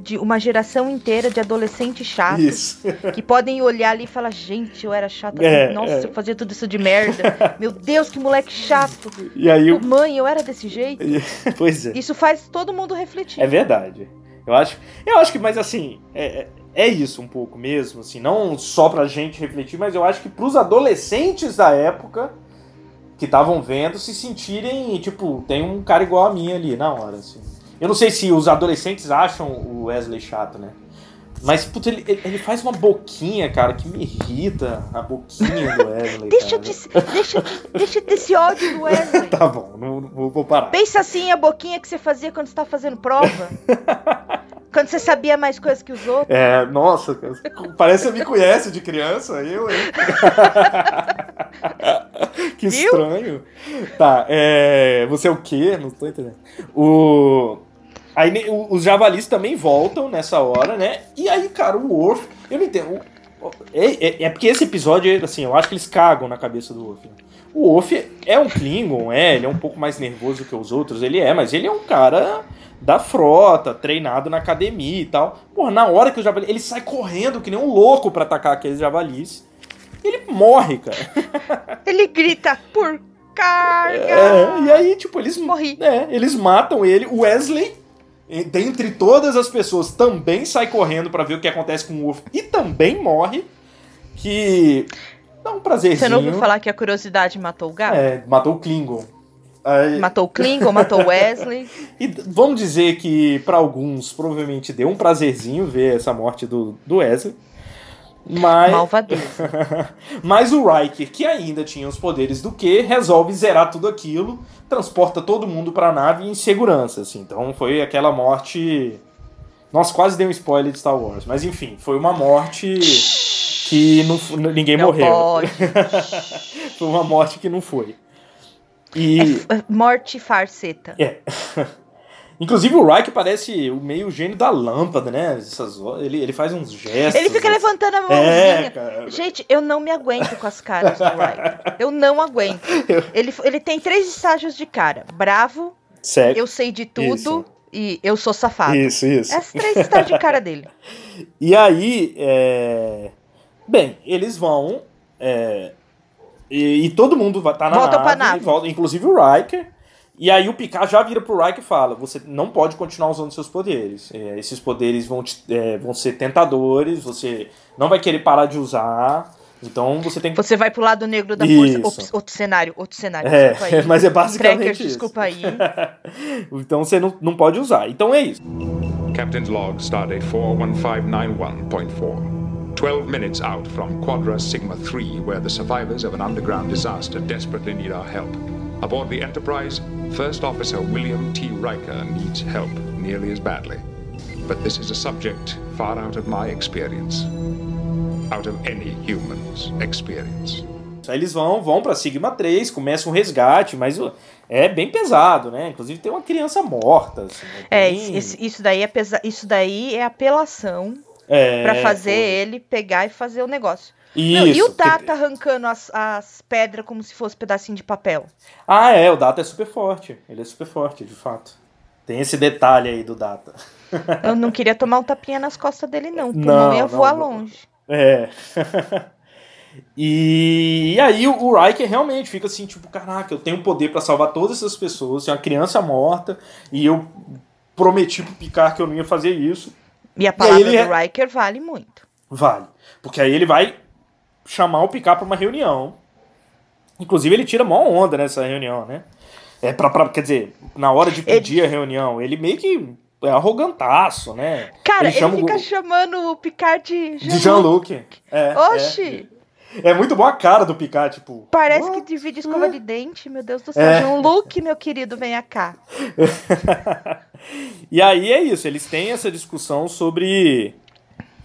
Speaker 4: de uma geração inteira de adolescentes chatos
Speaker 3: Isso.
Speaker 4: que podem olhar ali e falar: gente, eu era chata.
Speaker 3: É,
Speaker 4: Nossa,
Speaker 3: é.
Speaker 4: eu fazia tudo isso de merda. Meu Deus, que moleque chato.
Speaker 3: E aí o.
Speaker 4: Mãe, eu era desse jeito.
Speaker 3: Pois é.
Speaker 4: Isso faz todo mundo refletir.
Speaker 3: É verdade. Eu acho, eu acho que, mas assim, é, é- é isso um pouco mesmo, assim, não só pra gente refletir, mas eu acho que pros adolescentes da época que estavam vendo se sentirem, tipo, tem um cara igual a mim ali na hora, assim. Eu não sei se os adolescentes acham o Wesley chato, né? Mas, puta, ele, ele faz uma boquinha, cara, que me irrita a boquinha do Wesley.
Speaker 4: Deixa te, deixa, deixa eu ter esse ódio do Wesley.
Speaker 3: Tá bom, não, não vou parar.
Speaker 4: Pensa assim a boquinha que você fazia quando você tava fazendo prova. quando você sabia mais coisas que os outros.
Speaker 3: É, nossa, parece que você me conhece de criança, eu, hein? que
Speaker 4: Viu?
Speaker 3: estranho. Tá, é. Você é o quê? Não tô entendendo. O. Aí os javalis também voltam nessa hora, né? E aí, cara, o Worf. Eu não entendo. É, é- é porque esse episódio, assim, eu acho que eles cagam na cabeça do Worf. né? O Worf é um Klingon, é, ele é um pouco mais nervoso que os outros, ele é, mas ele é um cara da frota, treinado na academia e tal. Porra, na hora que o javali. Ele sai correndo que nem um louco pra atacar aqueles javalis. Ele morre, cara.
Speaker 4: Ele grita por carga.
Speaker 3: É, e aí, tipo, eles.
Speaker 4: Morri.
Speaker 3: É, eles matam ele. O Wesley, dentre todas as pessoas, também sai correndo pra ver o que acontece com o Wolf e também morre. Que. Dá um prazerzinho.
Speaker 4: Você não ouviu falar que a curiosidade matou o gato?
Speaker 3: É, matou o Klingon. Aí-
Speaker 4: Matou o Klingon, matou o Wesley.
Speaker 3: E vamos dizer que pra alguns provavelmente deu um prazerzinho ver essa morte do, do Wesley. Mas,
Speaker 4: Malvadeza.
Speaker 3: mas o Riker, que ainda tinha os poderes do que, resolve zerar tudo aquilo, transporta todo mundo pra nave em segurança. Assim. Então foi aquela morte. Nossa, quase deu um spoiler de Star Wars. Mas enfim, foi uma morte que não, ninguém
Speaker 4: Não
Speaker 3: morreu. foi uma morte que não foi. E.
Speaker 4: É Morte farceta.
Speaker 3: É. Inclusive o Riker parece o meio gênio da lâmpada, né? Essas, ele, ele faz uns gestos.
Speaker 4: Ele fica
Speaker 3: assim.
Speaker 4: levantando a
Speaker 3: É,
Speaker 4: mãozinha.
Speaker 3: cara.
Speaker 4: Gente, eu não me aguento com as caras do Riker. Eu não aguento. Ele, ele tem três estágios de cara: bravo,
Speaker 3: Sério.
Speaker 4: eu sei de tudo
Speaker 3: Isso.
Speaker 4: e eu sou safado.
Speaker 3: Isso, isso.
Speaker 4: Esses três estágios de cara dele.
Speaker 3: E aí, é... bem, eles vão. é, E, e todo mundo vai tá na
Speaker 4: Volta
Speaker 3: nave,
Speaker 4: pra nave.
Speaker 3: volta, inclusive o Riker. E aí o Picard já vira pro Riker e fala: você não pode continuar usando seus poderes. É, esses poderes vão, te- é, vão ser tentadores, você não vai querer parar de usar. Então você tem que.
Speaker 4: Você vai pro lado negro da força. Ops, outro cenário, outro cenário.
Speaker 3: É,
Speaker 4: desculpa aí.
Speaker 3: mas é basicamente
Speaker 4: Trackers,
Speaker 3: isso.
Speaker 4: desculpa aí.
Speaker 3: então você não, não pode usar. Então é isso.
Speaker 6: Captain's log, stardate 41591.4. 12 minutes out from Quadra Sigma 3, where the survivors of an underground disaster desperately need our help. Aboard the Enterprise, First Officer William T. Riker needs help nearly as badly. But this is a subject far out of my experience. Out of any human's experience.
Speaker 3: Aí eles vão, vão pra Sigma 3, começa um resgate, mas é bem pesado, né? Inclusive tem uma criança morta. assim,
Speaker 4: É,
Speaker 3: bem-
Speaker 4: esse- isso, daí é pesa... isso daí é apelação
Speaker 3: é,
Speaker 4: pra fazer
Speaker 3: foi.
Speaker 4: ele pegar e fazer o negócio.
Speaker 3: Isso.
Speaker 4: Não, e o Data arrancando as, as pedras como se fosse pedacinho de papel?
Speaker 3: Ah, é, o Data é super forte. Ele é super forte, de fato. Tem esse detalhe aí do Data.
Speaker 4: Eu não queria tomar um tapinha nas costas dele, não. porque
Speaker 3: Não,
Speaker 4: não ia voar
Speaker 3: não.
Speaker 4: longe.
Speaker 3: É. e, e aí o, o Riker realmente fica assim, tipo, caraca, eu tenho poder pra salvar todas essas pessoas, tem uma criança morta, e eu prometi pro Picard que eu não ia fazer isso.
Speaker 4: E a palavra
Speaker 3: ele
Speaker 4: do
Speaker 3: é-
Speaker 4: Riker vale muito.
Speaker 3: Vale. Porque aí ele vai chamar o Picard pra uma reunião. Inclusive ele tira mó onda nessa reunião, né? É pra, pra- quer dizer, na hora de pedir a reunião, ele meio que é arrogantaço, né?
Speaker 4: Cara, ele,
Speaker 3: o-
Speaker 4: fica chamando o Picard de
Speaker 3: de Jean-Luc. É,
Speaker 4: Oxi!
Speaker 3: é. É muito boa a cara do Picard, tipo.
Speaker 4: Parece
Speaker 3: "What?"
Speaker 4: que divide escova de dente, meu Deus do céu.
Speaker 3: É.
Speaker 4: Jean-Luc, meu querido, venha cá.
Speaker 3: E aí é isso, eles têm essa discussão sobre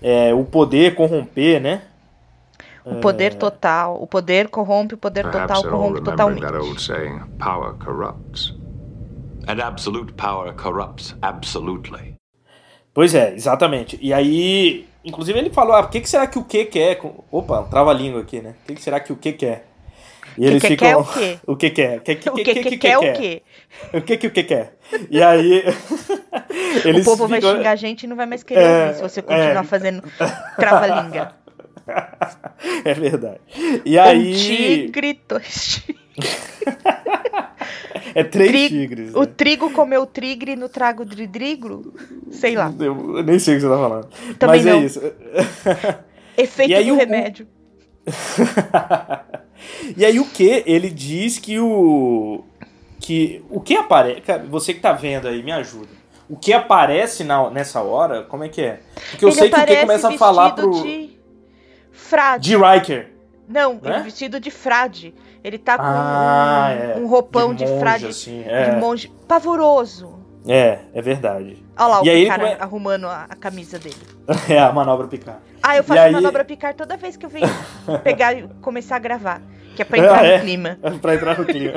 Speaker 3: é, o poder corromper, né?
Speaker 4: O poder total. O poder corrompe, o poder
Speaker 7: Perhaps
Speaker 4: total corrompe totalmente.
Speaker 7: that old saying, power corrupts.
Speaker 5: And absolute power corrupts absolutely.
Speaker 3: Pois é, exatamente. E aí, inclusive ele falou, ah, o que, que será que o que quer? Opa, trava a língua aqui, né? O que, que será que o que quer? E eles
Speaker 4: que
Speaker 3: ficam.
Speaker 4: quer o quê?
Speaker 3: O que quer? Que, que,
Speaker 4: O que que quer o quê?
Speaker 3: O que que o que quer? E aí. eles
Speaker 4: o povo vai
Speaker 3: ficam-
Speaker 4: xingar a gente e não vai mais querer
Speaker 3: É,
Speaker 4: ouvir se você continuar
Speaker 3: é.
Speaker 4: fazendo trava-língua.
Speaker 3: É verdade. E
Speaker 4: Um
Speaker 3: aí.
Speaker 4: tigre, dois tigres.
Speaker 3: É três
Speaker 4: Tri-
Speaker 3: tigres.
Speaker 4: O
Speaker 3: né?
Speaker 4: trigo comeu tigre no trago de drigro? Sei lá.
Speaker 3: Eu eu nem sei o que você tá falando.
Speaker 4: Também
Speaker 3: Mas
Speaker 4: não.
Speaker 3: é isso.
Speaker 4: Efeito
Speaker 3: aí
Speaker 4: do
Speaker 3: o-
Speaker 4: remédio.
Speaker 3: e aí o que? Ele diz que o. Que o que aparece. Você que tá vendo aí, me ajuda. O que aparece na, nessa hora, como é que é? Porque eu
Speaker 4: Ele
Speaker 3: sei que o que começa a falar pro.
Speaker 4: de frade.
Speaker 3: De Riker.
Speaker 4: Não,
Speaker 3: né?
Speaker 4: ele vestido de frade. Ele tá com
Speaker 3: Ah,
Speaker 4: um,
Speaker 3: é.
Speaker 4: um roupão de,
Speaker 3: monge,
Speaker 4: frade,
Speaker 3: assim,
Speaker 4: de
Speaker 3: é.
Speaker 4: monge pavoroso.
Speaker 3: É, é verdade.
Speaker 4: Olha lá
Speaker 3: E
Speaker 4: o
Speaker 3: aí
Speaker 4: cara
Speaker 3: come-
Speaker 4: arrumando a, a camisa dele.
Speaker 3: É a manobra picar.
Speaker 4: Ah, eu faço
Speaker 3: aí-
Speaker 4: manobra picar toda vez que eu venho pegar e começar a gravar. Que é pra entrar
Speaker 3: Ah, é?
Speaker 4: no clima.
Speaker 3: pra entrar no clima.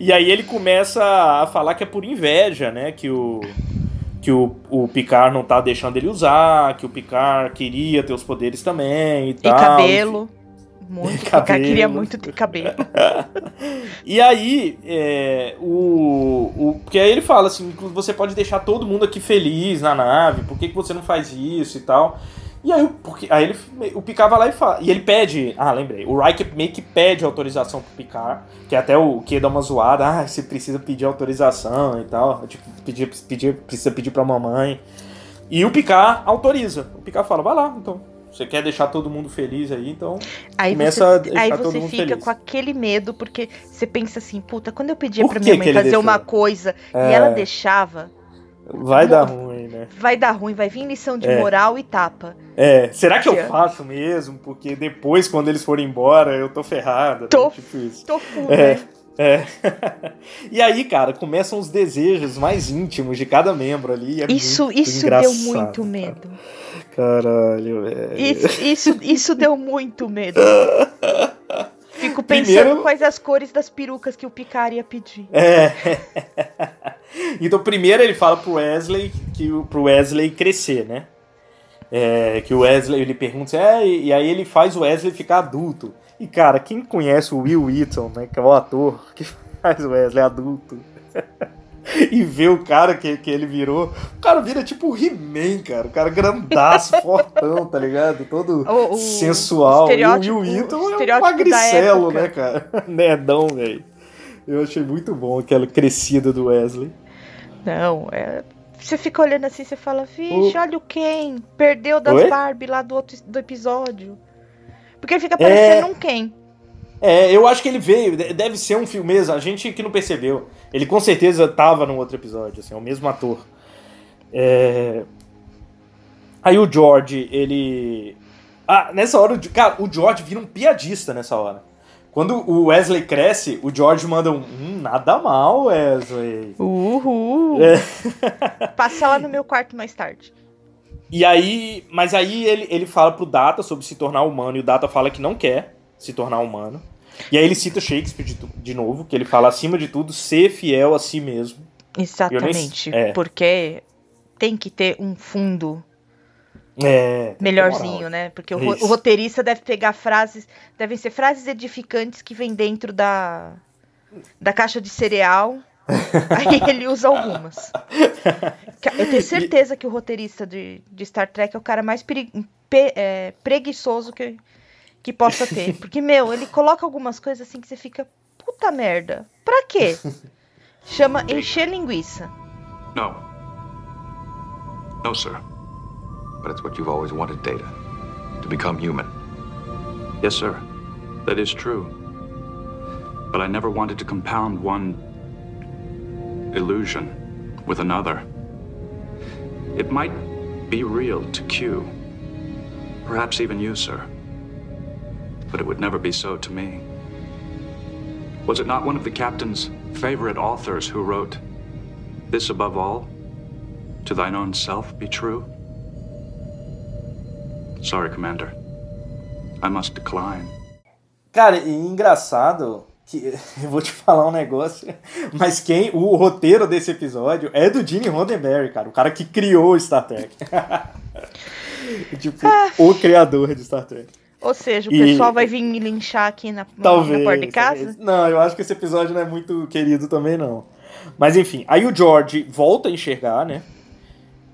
Speaker 3: e aí ele começa a falar que é por inveja, né? Que o. Que o, o Picard não tá deixando ele usar, que o Picard queria ter os poderes também e
Speaker 4: E
Speaker 3: tal.
Speaker 4: cabelo. Muito.
Speaker 3: Cabelo.
Speaker 4: queria muito ter cabelo.
Speaker 3: E aí, é, o, o. Porque aí ele fala assim: "Inclu- você pode deixar todo mundo aqui feliz na nave, por que, que você não faz isso e tal? E aí, o- porque, aí ele, o Picard vai lá e fala. E ele pede. Ah, lembrei. O Riker meio que pede autorização pro Picard, que até o que dá uma zoada. Ah, você precisa pedir autorização e tal. Tipo, pedir, pedir, precisa pedir pra mamãe. E o Picard autoriza. O Picard fala: vai lá, então. Você quer deixar todo mundo feliz aí, então.
Speaker 4: Aí
Speaker 3: Começa a
Speaker 4: você,
Speaker 3: deixar
Speaker 4: aí
Speaker 3: todo
Speaker 4: você
Speaker 3: mundo
Speaker 4: fica
Speaker 3: feliz.
Speaker 4: com aquele medo, porque você pensa assim, puta, quando eu pedia
Speaker 3: Por
Speaker 4: pra minha mãe fazer
Speaker 3: deixou?
Speaker 4: uma coisa
Speaker 3: É.
Speaker 4: e ela deixava,
Speaker 3: Vai dar ruim, né?
Speaker 4: vai dar ruim, vai vir lição de
Speaker 3: É.
Speaker 4: moral e tapa.
Speaker 3: É, será que eu faço mesmo? Porque depois, quando eles forem embora, eu tô ferrado. né?
Speaker 4: Tô-
Speaker 3: Tipo isso.
Speaker 4: Tô full,
Speaker 3: É,
Speaker 4: né?
Speaker 3: é. e aí, cara, começam os desejos mais íntimos de cada membro ali. é
Speaker 4: Isso,
Speaker 3: muito
Speaker 4: isso deu muito
Speaker 3: cara.
Speaker 4: medo.
Speaker 3: Caralho, velho.
Speaker 4: Isso, isso, isso deu muito medo. Fico pensando
Speaker 3: Primeiro-
Speaker 4: quais as cores das perucas que o Picard ia pedir.
Speaker 3: É. então, primeiro ele fala pro Wesley que o- pro Wesley crescer, né? É, que o Wesley ele pergunta, é, e, e aí ele faz o Wesley ficar adulto. E cara, quem conhece o Will Wheaton, né, que é o ator que faz o Wesley adulto, e vê o cara que, que ele virou, o cara vira tipo o He-Man, cara, o cara grandaço, fortão, tá ligado? Todo
Speaker 4: O- o
Speaker 3: sensual. E o Will Wheaton é um magricelo, né, cara? Nerdão, velho. Eu achei muito bom aquela crescida do Wesley.
Speaker 4: Não, é. Você fica olhando assim, você fala, vixe,
Speaker 3: O-
Speaker 4: olha o Ken, perdeu das
Speaker 3: Oi?
Speaker 4: Barbie lá do outro do episódio. Porque ele fica
Speaker 3: É.
Speaker 4: parecendo um Ken.
Speaker 3: É, eu acho que ele veio, de- deve ser um filme mesmo, a gente que não percebeu. Ele com certeza tava no outro episódio, assim, é o mesmo ator. É... Aí o George, ele. Ah, nessa hora, o cara, o George vira um piadista nessa hora. Quando o Wesley cresce, o George manda um. Hum, nada mal, Wesley.
Speaker 4: Uhul.
Speaker 3: É.
Speaker 4: Passa lá no meu quarto mais tarde.
Speaker 3: E aí, mas aí ele, ele fala pro Data sobre se tornar humano e o Data fala que não quer se tornar humano. E aí ele cita Shakespeare de, de novo, que ele fala acima de tudo ser fiel a si mesmo.
Speaker 4: Exatamente.
Speaker 3: é.
Speaker 4: Porque tem que ter um fundo
Speaker 3: É.
Speaker 4: melhorzinho,
Speaker 3: moral.
Speaker 4: né? Porque o,
Speaker 3: Isso.
Speaker 4: o roteirista deve pegar frases, devem ser frases edificantes que vêm dentro da, da caixa de cereal. aí ele usa algumas. Eu tenho certeza que o roteirista de, de Star Trek é o cara mais peri- pe- é, preguiçoso que, que possa ter. Porque, meu, ele coloca algumas coisas assim que você fica, puta merda, pra quê? Chama encher linguiça.
Speaker 6: No. No, sir.
Speaker 5: But it's what you've always wanted, Data. To become human.
Speaker 6: Yes, sir. That is true. But I never wanted to compound one illusion with another. It might be real to Q. Perhaps even you, sir. But it would never be so to me. Was it not one of the captain's favorite authors who wrote, This above all, to thine own self be true? Sorry, Commander. I must decline.
Speaker 3: Cara, e engraçado que eu vou te falar um negócio, mas quem o roteiro desse episódio é do Gene Roddenberry, cara, o cara que criou o Star Trek. tipo, o criador de Star Trek.
Speaker 4: Ou seja, o
Speaker 3: E-
Speaker 4: pessoal vai vir me linchar aqui na, na
Speaker 3: Talvez.
Speaker 4: porta de
Speaker 3: talvez.
Speaker 4: casa?
Speaker 3: Não, eu acho que esse episódio não é muito querido também, não. Mas enfim, aí o George volta a enxergar, né?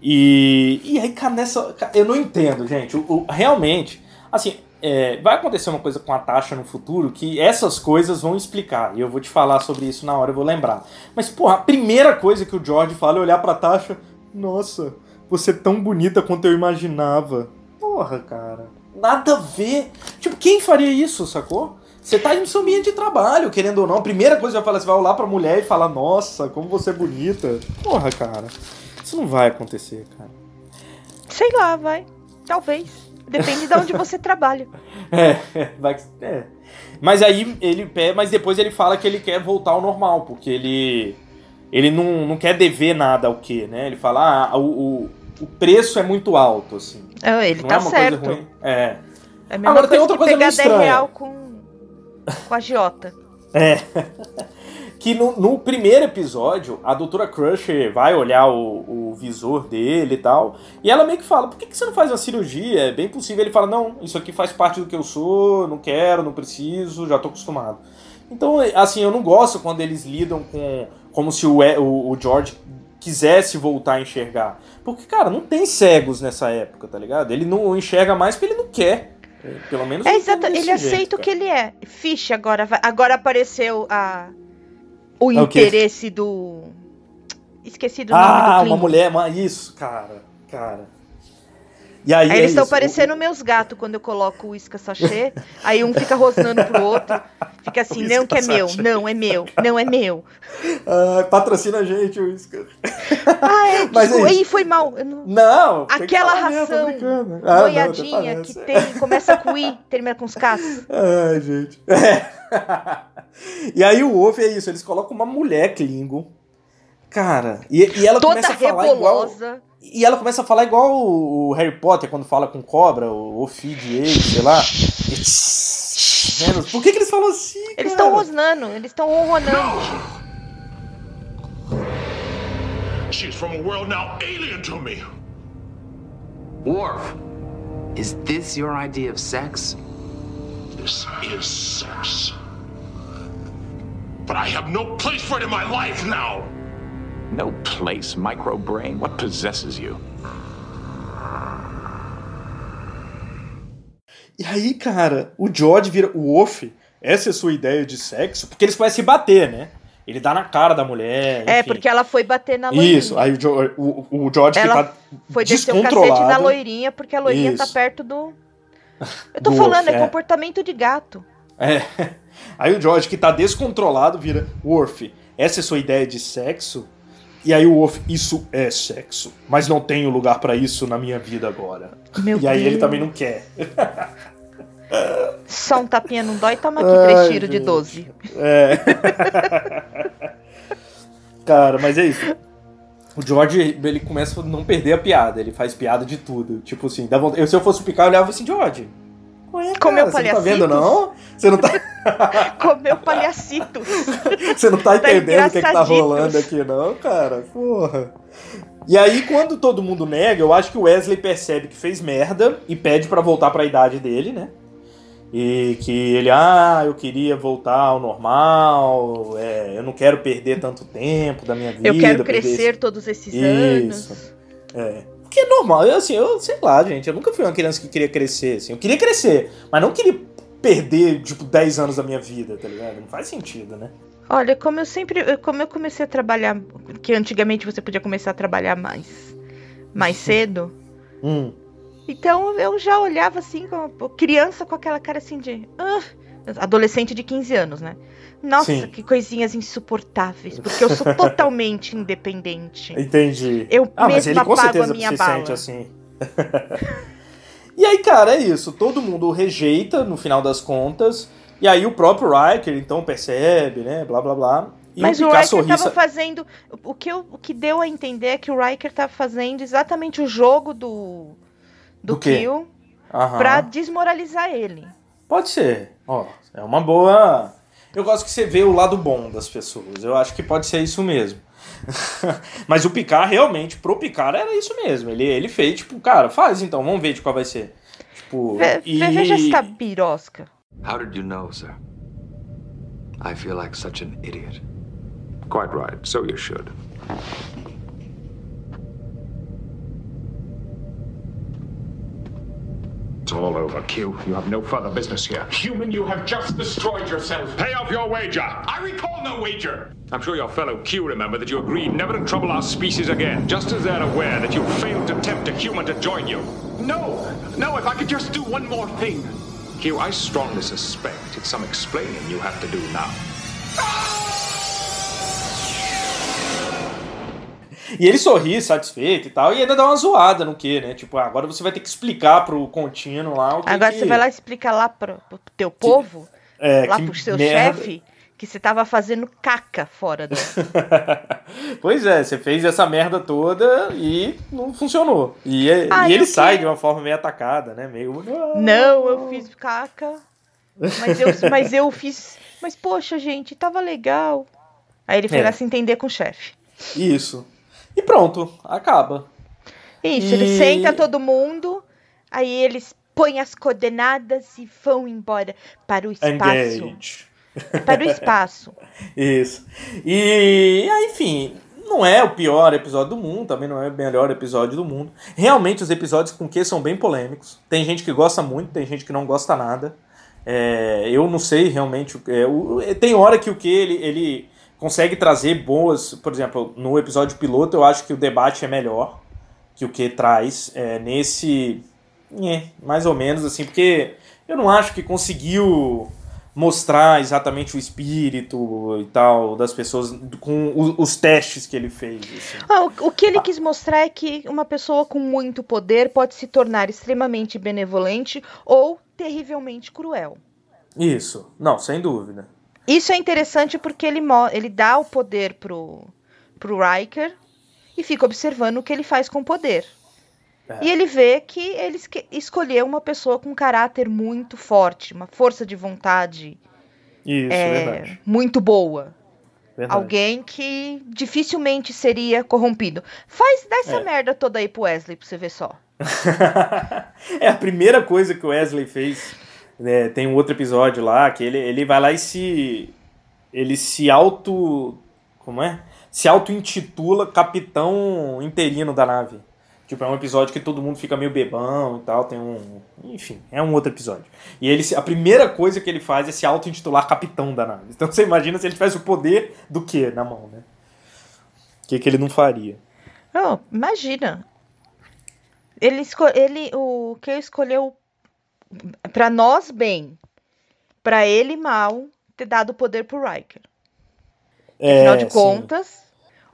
Speaker 3: E, e aí, cara, nessa. Eu não entendo, gente. O, o- realmente, assim, é, vai acontecer uma coisa com a Tasha no futuro que essas coisas vão explicar. E eu vou te falar sobre isso na hora, eu vou lembrar. Mas, porra, a primeira coisa que o George fala é olhar pra Tasha. Nossa, você é tão bonita quanto eu imaginava. Porra, cara. Nada a ver. Tipo, quem faria isso, sacou? Você tá no seu ambiente de trabalho, querendo ou não. A primeira coisa que eu falo, você vai olhar pra mulher e falar, nossa, como você é bonita. Porra, cara. Isso não vai acontecer, cara.
Speaker 4: Sei lá, vai. Talvez. Depende de onde você trabalha.
Speaker 3: É, vai que- é. Mas aí ele pé, mas depois ele fala que ele quer voltar ao normal, porque ele ele não, não quer dever nada ao que, né? Ele fala, ah, o, o, o preço é muito alto, assim.
Speaker 4: Ah, Ele
Speaker 3: não
Speaker 4: tá
Speaker 3: é uma
Speaker 4: certo.
Speaker 3: coisa ruim. É.
Speaker 4: É a mesma
Speaker 3: Agora, tem
Speaker 4: coisa
Speaker 3: outra
Speaker 4: que
Speaker 3: coisa
Speaker 4: pegar
Speaker 3: meio
Speaker 4: 10
Speaker 3: estranha.
Speaker 4: real com, com a Giota.
Speaker 3: É. que no, no primeiro episódio, a doutora Crusher vai olhar o, o visor dele e tal. E ela meio que fala: por que, que você não faz uma cirurgia? É bem possível. Ele fala: não, isso aqui faz parte do que eu sou, não quero, não preciso, já tô acostumado. Então, assim, eu não gosto quando eles lidam com. como se o, o, o George quisesse voltar a enxergar. Porque, cara, não tem cegos nessa época, tá ligado? Ele não enxerga mais porque ele não quer. É, Pelo menos
Speaker 4: É exato, ele
Speaker 3: jeito,
Speaker 4: aceita o
Speaker 3: cara.
Speaker 4: que ele é. Fish agora agora apareceu a o
Speaker 3: É o
Speaker 4: interesse do esqueci do nome
Speaker 3: Ah,
Speaker 4: do
Speaker 3: uma
Speaker 4: Klingon.
Speaker 3: mulher, uma, isso, cara, cara. E aí,
Speaker 4: Aí
Speaker 3: é
Speaker 4: eles estão parecendo meus gatos quando eu coloco o uísque sachê. aí um fica rosnando pro outro. Fica assim, não que é meu,
Speaker 3: sachê.
Speaker 4: não é meu, não é meu.
Speaker 3: Ah, patrocina a gente, o Isca.
Speaker 4: Ah, é,
Speaker 3: Mas é isso.
Speaker 4: Ih, foi mal. não-
Speaker 3: Não,
Speaker 4: Aquela
Speaker 3: mesmo,
Speaker 4: ração.
Speaker 3: Ah, não,
Speaker 4: boiadinha
Speaker 3: tô
Speaker 4: que tem, começa com I, termina com os Ks.
Speaker 3: Ai, gente. É. E aí o Wolf é isso, eles colocam uma mulher Klingon. Cara, e, e ela
Speaker 4: Toda
Speaker 3: começa a falar igual.
Speaker 4: rebolosa.
Speaker 3: E ela começa a falar igual o, o Harry Potter quando fala com cobra, o Ophidian, sei lá. E-. Por que, que eles falam assim, cara?
Speaker 4: Eles estão rosnando, eles estão ronronando.
Speaker 8: She's from a world now alien to me.
Speaker 9: Worf, is this your idea of sex?
Speaker 8: This is sex. But I have no place for it in my life now.
Speaker 7: No place, microbrain. What possesses you?
Speaker 3: E aí, cara, o George vira o Wolf. Essa é a sua ideia de sexo? Porque eles começam a se bater, né? Ele dá na cara da mulher.
Speaker 4: É,
Speaker 3: enfim.
Speaker 4: porque ela foi bater na loirinha.
Speaker 3: Isso, aí o, Jo- o, o George
Speaker 4: Ela
Speaker 3: que tá
Speaker 4: Foi descer o cacete
Speaker 3: descontrolado.
Speaker 4: na loirinha, porque a loirinha tá
Speaker 3: Isso.
Speaker 4: perto do. Eu tô
Speaker 3: Do
Speaker 4: falando,
Speaker 3: Wolf,
Speaker 4: é
Speaker 3: é.
Speaker 4: comportamento de gato.
Speaker 3: É. Aí o George, que tá descontrolado, vira Worf, essa é sua ideia de sexo? E aí o Worf, isso é sexo, mas não tenho lugar pra isso na minha vida agora.
Speaker 4: Meu
Speaker 3: e aí ele
Speaker 4: Deus.
Speaker 3: também não quer.
Speaker 4: Só um tapinha não dói, toma aqui
Speaker 3: Ai,
Speaker 4: três tiros de
Speaker 3: gente.
Speaker 4: 12.
Speaker 3: É. Cara, mas é isso. O George, ele começa a não perder a piada, ele faz piada de tudo. Tipo assim, dá vontade- eu, se eu fosse o Picard, eu olhava assim, George. Qual é,
Speaker 4: Comeu
Speaker 3: cara? Você não tá vendo, não? Você não tá,
Speaker 4: Comeu palhacitos.
Speaker 3: você não tá
Speaker 4: Tá
Speaker 3: entendendo o que, que tá rolando aqui, não, cara? Porra. E aí, quando todo mundo nega, eu acho que o Wesley percebe que fez merda e pede pra voltar pra idade dele, né? E que ele, ah, eu queria voltar ao normal, é, eu não quero perder tanto tempo da minha vida.
Speaker 4: Eu quero crescer
Speaker 3: esse-
Speaker 4: todos esses
Speaker 3: Isso.
Speaker 4: anos.
Speaker 3: É. Porque é normal, eu assim, eu sei lá, gente, eu nunca fui uma criança que queria crescer, assim. Eu queria crescer, mas não queria perder, tipo, 10 anos da minha vida, tá ligado? Não faz sentido, né?
Speaker 4: Olha, como eu sempre. Como eu comecei a trabalhar. Que antigamente você podia começar a trabalhar mais. Mais cedo.
Speaker 3: Hum.
Speaker 4: Então eu já olhava assim, como criança com aquela cara assim de. "Ah", adolescente de 15 anos, né? Nossa,
Speaker 3: Sim.
Speaker 4: que coisinhas insuportáveis. Porque eu sou totalmente independente.
Speaker 3: Entendi.
Speaker 4: Eu
Speaker 3: ah, mas
Speaker 4: mesma
Speaker 3: ele com
Speaker 4: pago a
Speaker 3: certeza
Speaker 4: minha
Speaker 3: se
Speaker 4: bala.
Speaker 3: sente assim. e aí, cara, é isso. Todo mundo o rejeita no final das contas. E aí o próprio Riker, então, percebe, né? Blá blá blá. E
Speaker 4: Mas o
Speaker 3: Picard
Speaker 4: Riker tava fazendo. O que, eu- o que deu a entender é que o Riker tava fazendo exatamente o jogo do. Do,
Speaker 3: Do quê?
Speaker 4: Kill
Speaker 3: Aham.
Speaker 4: pra desmoralizar ele.
Speaker 3: Pode ser. Ó, é uma boa. Eu gosto que você vê o lado bom das pessoas. Eu acho que pode ser isso mesmo. Mas o Picard, realmente, pro Picard era isso mesmo. Ele, ele fez, tipo, cara, faz então, vamos ver de qual vai ser. Tipo,
Speaker 4: Ve-
Speaker 3: e...
Speaker 4: Veja essa birosca.
Speaker 9: How did you know, sir? I feel like such an idiot.
Speaker 6: Quite right, so you should.
Speaker 7: It's all over, Q. You have no further business here.
Speaker 8: Human, you have just destroyed yourself.
Speaker 7: Pay off your wager!
Speaker 8: I recall no wager.
Speaker 6: I'm sure your fellow Q remember that you agreed never to trouble our species again, just as they're aware that you failed to tempt a human to join you.
Speaker 8: No, no, if I could just do one more thing.
Speaker 6: Q, I strongly suspect it's some explaining you have to do now. Ah!
Speaker 3: E ele sorri, satisfeito e tal, e ainda dá uma zoada no que, né? Tipo, agora você vai ter que explicar pro contínuo lá o que
Speaker 4: Agora
Speaker 3: que...
Speaker 4: você vai lá explicar lá pro, pro teu povo,
Speaker 3: É,
Speaker 4: lá pro seu
Speaker 3: merda.
Speaker 4: chefe, que você tava fazendo caca fora do.
Speaker 3: pois é, você fez essa merda toda e não funcionou. E, é-
Speaker 4: Ah,
Speaker 3: e ele sai
Speaker 4: que-
Speaker 3: de uma forma meio atacada, né? Meio.
Speaker 4: Não, eu fiz caca. Mas eu, mas eu fiz. Mas poxa, gente, tava legal. Aí ele foi
Speaker 3: É.
Speaker 4: lá se entender com o chefe.
Speaker 3: Isso. E pronto, acaba.
Speaker 4: Isso,
Speaker 3: E-
Speaker 4: ele senta todo mundo, aí eles põem as coordenadas e vão embora para o espaço.
Speaker 3: Engage.
Speaker 4: Para o espaço.
Speaker 3: Isso. E, aí, enfim, não é o pior episódio do mundo, também não é o melhor episódio do mundo. Realmente, os episódios com Q são bem polêmicos. Tem gente que gosta muito, tem gente que não gosta nada. É, eu não sei realmente. o- é, o- tem hora que o Q ele, ele consegue trazer boas. Por exemplo, no episódio piloto, eu acho que o debate é melhor que o que traz é, nesse. É, mais ou menos assim, porque eu não acho que conseguiu mostrar exatamente o espírito e tal das pessoas com os testes que ele fez. assim.
Speaker 4: Ah, o, o que ele quis mostrar é que uma pessoa com muito poder pode se tornar extremamente benevolente ou terrivelmente cruel.
Speaker 3: Isso, não, sem dúvida.
Speaker 4: Isso é interessante porque ele, ele dá o poder pro, pro Riker e fica observando o que ele faz com o poder.
Speaker 3: É.
Speaker 4: E ele vê que ele escolheu uma pessoa com um caráter muito forte, uma força de vontade
Speaker 3: Isso,
Speaker 4: é, muito boa.
Speaker 3: verdade.
Speaker 4: Alguém que dificilmente seria corrompido. Faz dessa
Speaker 3: É.
Speaker 4: merda toda aí pro Wesley pra você ver só.
Speaker 3: é a primeira coisa que o Wesley fez. Né, tem um outro episódio lá que ele, ele vai lá e se. Ele se auto. Como é? Se auto-intitula capitão interino da nave. Tipo, é um episódio que todo mundo fica meio bebão e tal. Tem um. Enfim, é um outro episódio. E ele, a primeira coisa que ele faz é se auto-intitular capitão da nave. Então você imagina se ele tivesse o poder do que na mão, né? O que, que ele não faria?
Speaker 4: Não, imagina. Ele, esco- ele o que escolheu pra nós bem, pra ele mal ter dado o poder pro Riker. Afinal de
Speaker 3: É, sim.
Speaker 4: contas,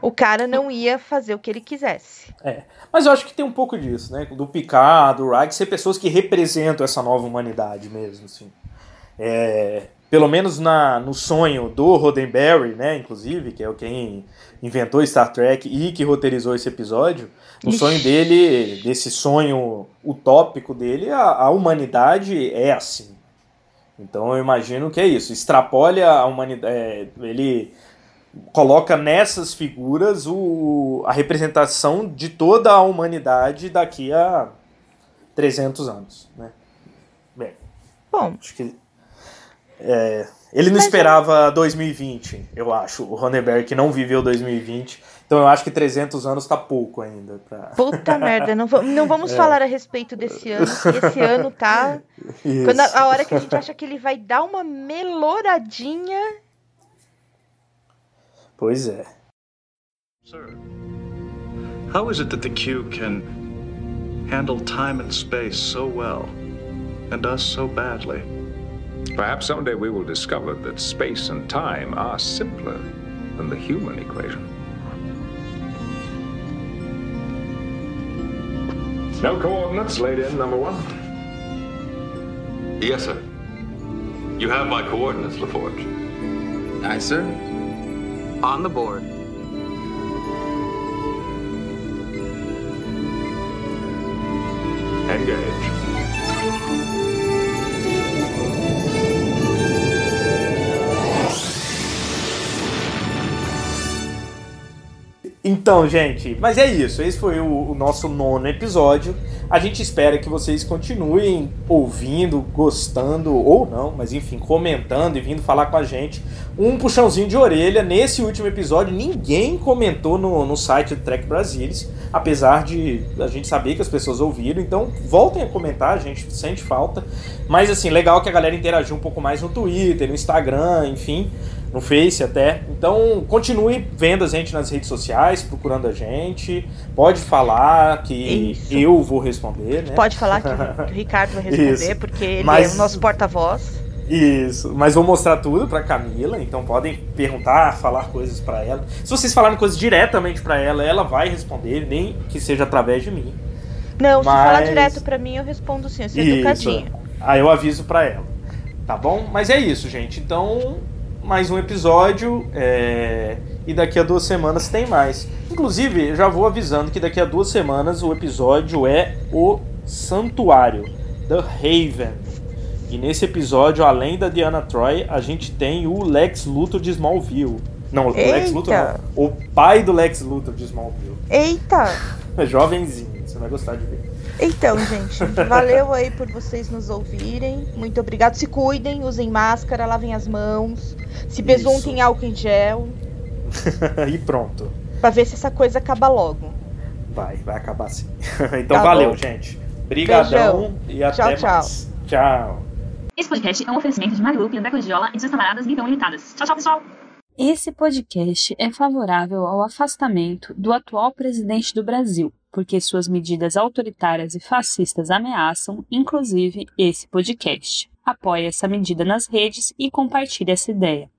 Speaker 4: o cara não ia fazer o que ele quisesse.
Speaker 3: É, mas eu acho que tem um pouco disso, né? Do Picard, do Reich, ser pessoas que representam essa nova humanidade mesmo, assim. É, pelo menos na, no sonho do Roddenberry, né, inclusive, que é o quem inventou Star Trek e que roteirizou esse episódio, no
Speaker 4: Ixi.
Speaker 3: sonho dele, desse sonho utópico dele, a, a humanidade é assim. Então eu imagino que é isso, extrapole a humanidade, é, ele coloca nessas figuras o, a representação de toda a humanidade daqui a 300 anos, né? Bem,
Speaker 4: Bom,
Speaker 3: acho que é, ele não
Speaker 4: Mas
Speaker 3: esperava 2020, eu acho. O Ronenberg que não viveu 2020, então eu acho que 300 anos tá pouco ainda pra...
Speaker 4: puta merda, não, não vamos
Speaker 3: É.
Speaker 4: falar a respeito desse ano, esse ano tá.
Speaker 3: Isso.
Speaker 4: Quando a, a hora que a gente acha que ele vai dar uma meloradinha.
Speaker 3: Pois é.
Speaker 10: Sir, how is it that the Q can handle time and space so well and us so badly?
Speaker 6: Perhaps someday we will discover that space and time are simpler than the human equation.
Speaker 7: No coordinates laid in, number one.
Speaker 11: Yes, sir. You have my coordinates, LaForge.
Speaker 9: Aye, sir. On the board.
Speaker 7: Engage.
Speaker 3: Então, gente, mas é isso. Esse foi o, o, nosso nono episódio. A gente espera que vocês continuem ouvindo, gostando ou não, mas enfim, comentando e vindo falar com a gente. Um puxãozinho de orelha. Nesse último episódio, ninguém comentou no, no site do Trek Brasilis, apesar de a gente saber que as pessoas ouviram. Então, voltem a comentar, a gente sente falta. Mas, assim, legal que a galera interagiu um pouco mais no Twitter, no Instagram, enfim no Face até. Então continue vendo a gente nas redes sociais, procurando a gente. Pode falar que Isso. eu vou responder, né?
Speaker 4: Pode falar que o Ricardo vai responder, porque ele Mas... é o nosso porta-voz.
Speaker 3: Isso, mas vou mostrar tudo para Camila, então podem perguntar, falar coisas para ela. Se vocês falarem coisas diretamente para ela, ela vai responder, nem que seja através de mim.
Speaker 4: Não, mas... se falar direto para mim, eu respondo sim, eu sou educadinho.
Speaker 3: Aí eu aviso para ela. Tá bom? Mas é isso, gente. Então, mais um episódio é... e daqui a duas semanas tem mais. Inclusive, já vou avisando que daqui a duas semanas o episódio é o Santuário, The Haven. E nesse episódio, além da Diana Troy, a gente tem o Lex Luthor de Smallville. Não, o Lex Luthor não. O pai do Lex Luthor de Smallville.
Speaker 4: Eita!
Speaker 3: Jovenzinho, você vai gostar de ver.
Speaker 4: Então, gente, valeu aí por vocês nos ouvirem. Muito obrigado. Se cuidem, usem máscara, lavem as mãos, se besuntem álcool em gel.
Speaker 3: e pronto.
Speaker 4: Pra ver se essa coisa acaba logo.
Speaker 3: Vai, vai acabar sim. então tá valeu, bom. gente. Obrigadão e até tchau, mais. Tchau.
Speaker 12: Esse podcast é um oferecimento de Marilupe, André Cordiola e suas camaradas Então Limitadas. Tchau, tchau, pessoal!
Speaker 2: Esse podcast é favorável ao afastamento do atual presidente do Brasil, porque suas medidas autoritárias e fascistas ameaçam, inclusive, esse podcast. Apoie essa medida nas redes e compartilhe essa ideia.